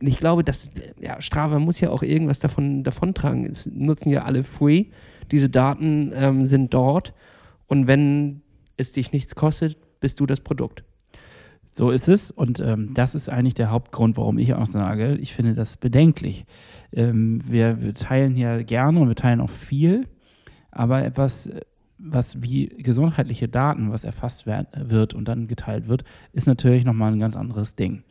Und ich glaube, dass ja, Strava muss ja auch irgendwas davon davontragen. Es nutzen ja alle free. Diese Daten ähm, sind dort. Und wenn es dich nichts kostet, bist du das Produkt. So ist es und ähm, das ist eigentlich der Hauptgrund, warum ich auch sage, ich finde das bedenklich. Ähm, wir, wir teilen hier gerne und wir teilen auch viel, aber etwas, äh, was wie gesundheitliche Daten, was erfasst wird und dann geteilt wird, ist natürlich nochmal ein ganz anderes Ding.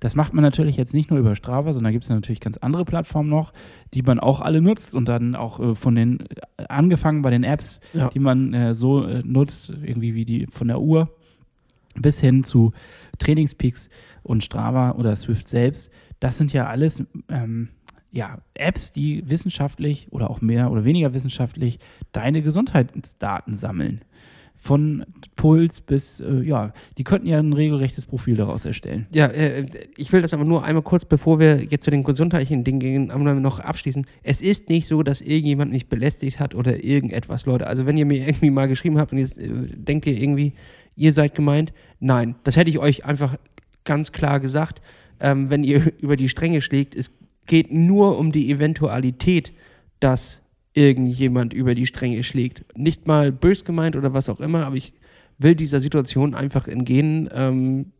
Das macht man natürlich jetzt nicht nur über Strava, sondern gibt es natürlich ganz andere Plattformen noch, die man auch alle nutzt und dann auch äh, von den, äh, angefangen bei den Apps, Ja. die man äh, so äh, nutzt, irgendwie wie die von der Uhr, bis hin zu Trainingspeaks und Strava oder Swift selbst. Das sind ja alles ähm, ja, Apps, die wissenschaftlich oder auch mehr oder weniger wissenschaftlich deine Gesundheitsdaten sammeln. Von Puls bis, äh, ja, die könnten ja ein regelrechtes Profil daraus erstellen. Ja, äh, ich will das aber nur einmal kurz, bevor wir jetzt zu den gesundheitlichen Dingen gehen, noch abschließen. Es ist nicht so, dass irgendjemand mich belästigt hat oder irgendetwas, Leute. Also wenn ihr mir irgendwie mal geschrieben habt und jetzt äh, denkt ihr irgendwie, ihr seid gemeint, nein, das hätte ich euch einfach ganz klar gesagt. Ähm, wenn ihr über die Stränge schlägt, es geht nur um die Eventualität, dass irgendjemand über die Stränge schlägt. Nicht mal bös gemeint oder was auch immer, aber ich will dieser Situation einfach entgehen. Ähm,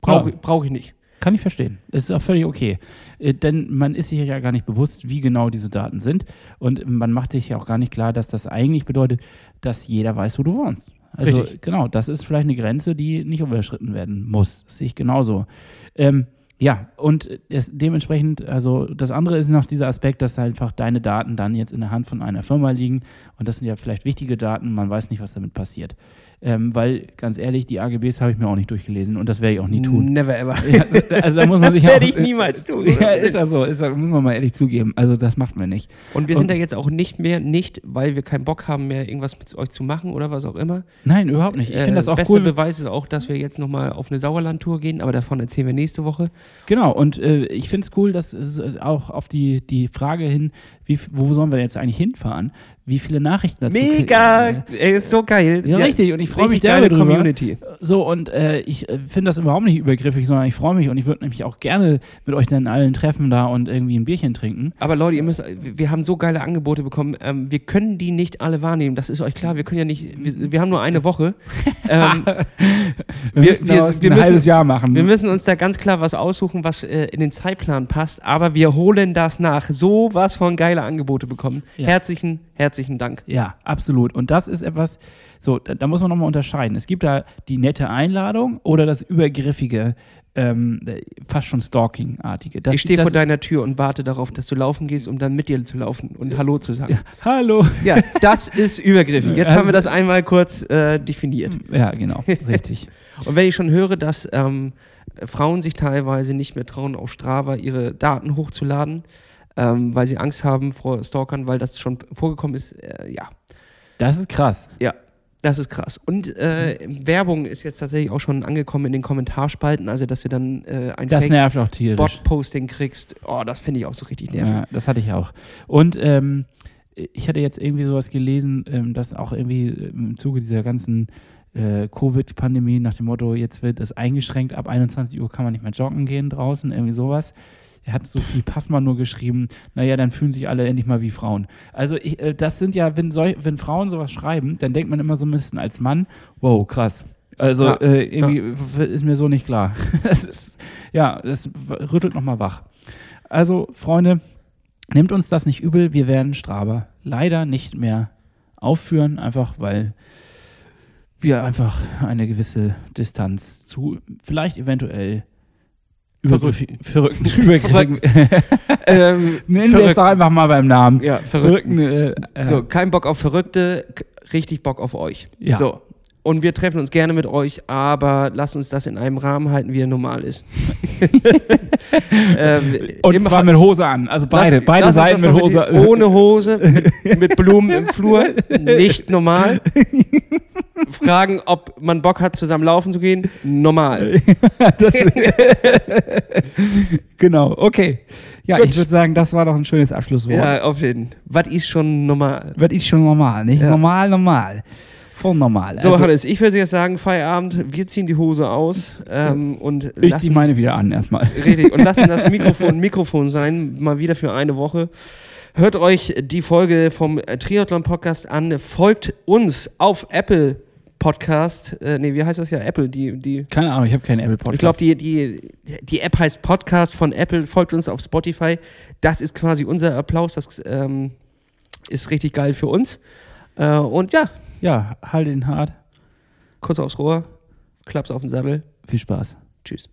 Brauche Ja. brauch ich nicht. Kann ich verstehen. Ist auch völlig okay. Äh, Denn man ist sich ja gar nicht bewusst, wie genau diese Daten sind. Und man macht sich ja auch gar nicht klar, dass das eigentlich bedeutet, dass jeder weiß, wo du wohnst. Also Richtig. genau, das ist vielleicht eine Grenze, die nicht überschritten werden muss. Das sehe ich genauso. Ähm, ja, und es, dementsprechend, also das andere ist noch dieser Aspekt, dass einfach deine Daten dann jetzt in der Hand von einer Firma liegen und das sind ja vielleicht wichtige Daten, man weiß nicht, was damit passiert. Ähm, weil, ganz ehrlich, die AGBs habe ich mir auch nicht durchgelesen und das werde ich auch nie tun. Never ever. Ja, also da muss man sich Werde auch, ich niemals tun. Ja, ist ja so, ist muss man mal ehrlich zugeben. Also das macht man nicht. Und wir Und- sind da jetzt auch nicht mehr, nicht, weil wir keinen Bock haben mehr, irgendwas mit euch zu machen oder was auch immer. Nein, überhaupt nicht. Ich Äh, finde das auch bester cool. Beweis ist auch, dass wir jetzt nochmal auf eine Sauerland-Tour gehen, aber davon erzählen wir nächste Woche. Genau, und äh, ich finde es cool, dass es äh, auch auf die, die Frage hin, wie, wo sollen wir jetzt eigentlich hinfahren, wie viele Nachrichten dazu Mega! Ey, ist so geil. Ja, richtig, und ich freu mich drüber. Community. So, und äh, ich äh, finde das überhaupt nicht übergriffig, sondern ich freue mich und ich würde nämlich auch gerne mit euch dann allen treffen da und irgendwie ein Bierchen trinken. Aber Leute, ihr müsst, wir haben so geile Angebote bekommen. Ähm, wir können die nicht alle wahrnehmen. Das ist euch klar. Wir können ja nicht, wir, wir haben nur eine Woche. ähm, Wir, Wir- müssen wir- daraus wir ein halbes Jahr machen. wir müssen uns da ganz klar was aussuchen, was äh, in den Zeitplan passt. Aber wir holen das nach. So was von geile Angebote bekommen. Ja. Herzlichen, herzlichen Dank. Ja, absolut. Und das ist etwas, so, da, da muss man nochmal unterscheiden. Es gibt da die nette Einladung oder das übergriffige, ähm, äh, fast schon Stalking-artige. Das- ich stehe vor deiner Tür und warte darauf, dass du laufen gehst, um dann mit dir zu laufen und Hallo zu sagen. Hallo. Ja, das ist übergriffig. Jetzt Also- haben wir das einmal kurz äh, definiert. Ja, genau, richtig. Und wenn ich schon höre, dass ähm, Frauen sich teilweise nicht mehr trauen, auf Strava ihre Daten hochzuladen, ähm, weil sie Angst haben vor Stalkern, weil das schon vorgekommen ist, äh, ja. Das ist krass. Ja. Das ist krass. Und äh, Werbung ist jetzt tatsächlich auch schon angekommen in den Kommentarspalten, also dass du dann äh, ein Das nervt auch tierisch. Bot-Posting kriegst. Oh, das finde ich auch so richtig nervig. Ja, das hatte ich auch. Und ähm, ich hatte jetzt irgendwie sowas gelesen, ähm, dass auch irgendwie im Zuge dieser ganzen äh, Covid-Pandemie nach dem Motto, jetzt wird es eingeschränkt, ab 21 Uhr kann man nicht mehr joggen gehen draußen, irgendwie sowas. Er hat so viel Passmann nur geschrieben, naja, dann fühlen sich alle endlich mal wie Frauen. Also ich, äh, das sind ja, wenn, sol- wenn Frauen sowas schreiben, dann denkt man immer so ein bisschen als Mann, wow, krass. Also Ja, äh, irgendwie w- ist mir so nicht klar. Das ist, ja, das rüttelt nochmal wach. Also, Freunde, nehmt uns das nicht übel, wir werden Straber leider nicht mehr aufführen, einfach weil wir einfach eine gewisse Distanz zu vielleicht eventuell Verrückten. Verrückten. Verrückten. ähm, Nennen wir es doch einfach mal beim Namen. Ja, Verrückten. Verrückten. Äh, äh, So, kein Bock auf Verrückte, richtig Bock auf euch. Ja. So. Und wir treffen uns gerne mit euch, aber lasst uns das in einem Rahmen halten, wie er normal ist. ähm, und zwar mit Hose an. Also beide, Lass- beide lass Seiten mit Hose die- Ohne Hose, mit, mit Blumen im Flur, nicht normal. Fragen, ob man Bock hat, zusammen laufen zu gehen, normal. Genau, okay. Ja, Gut. ich würde sagen, das war doch ein schönes Abschlusswort. Ja, auf jeden Fall. Was ist schon normal? Was ist schon normal, nicht? Ja. Normal, normal. Voll normal. So, also, Hannes, ich würde jetzt sagen, Feierabend, wir ziehen die Hose aus ähm, und ich ziehe meine wieder an erstmal. richtig, und lassen das Mikrofon Mikrofon sein, mal wieder für eine Woche. Hört euch die Folge vom äh, Triathlon Podcast an, folgt uns auf Apple Podcast, äh, nee, wie heißt das ja? Apple, die, die, Keine Ahnung, ich habe keinen Apple Podcast. ich glaube, die, die, die App heißt Podcast von Apple, folgt uns auf Spotify. Das ist quasi unser Applaus, das ähm, ist richtig geil für uns. Äh, und ja, Ja, halt ihn hart. kurz aufs Rohr, klapp's auf den Sammel. Viel Spaß. Tschüss.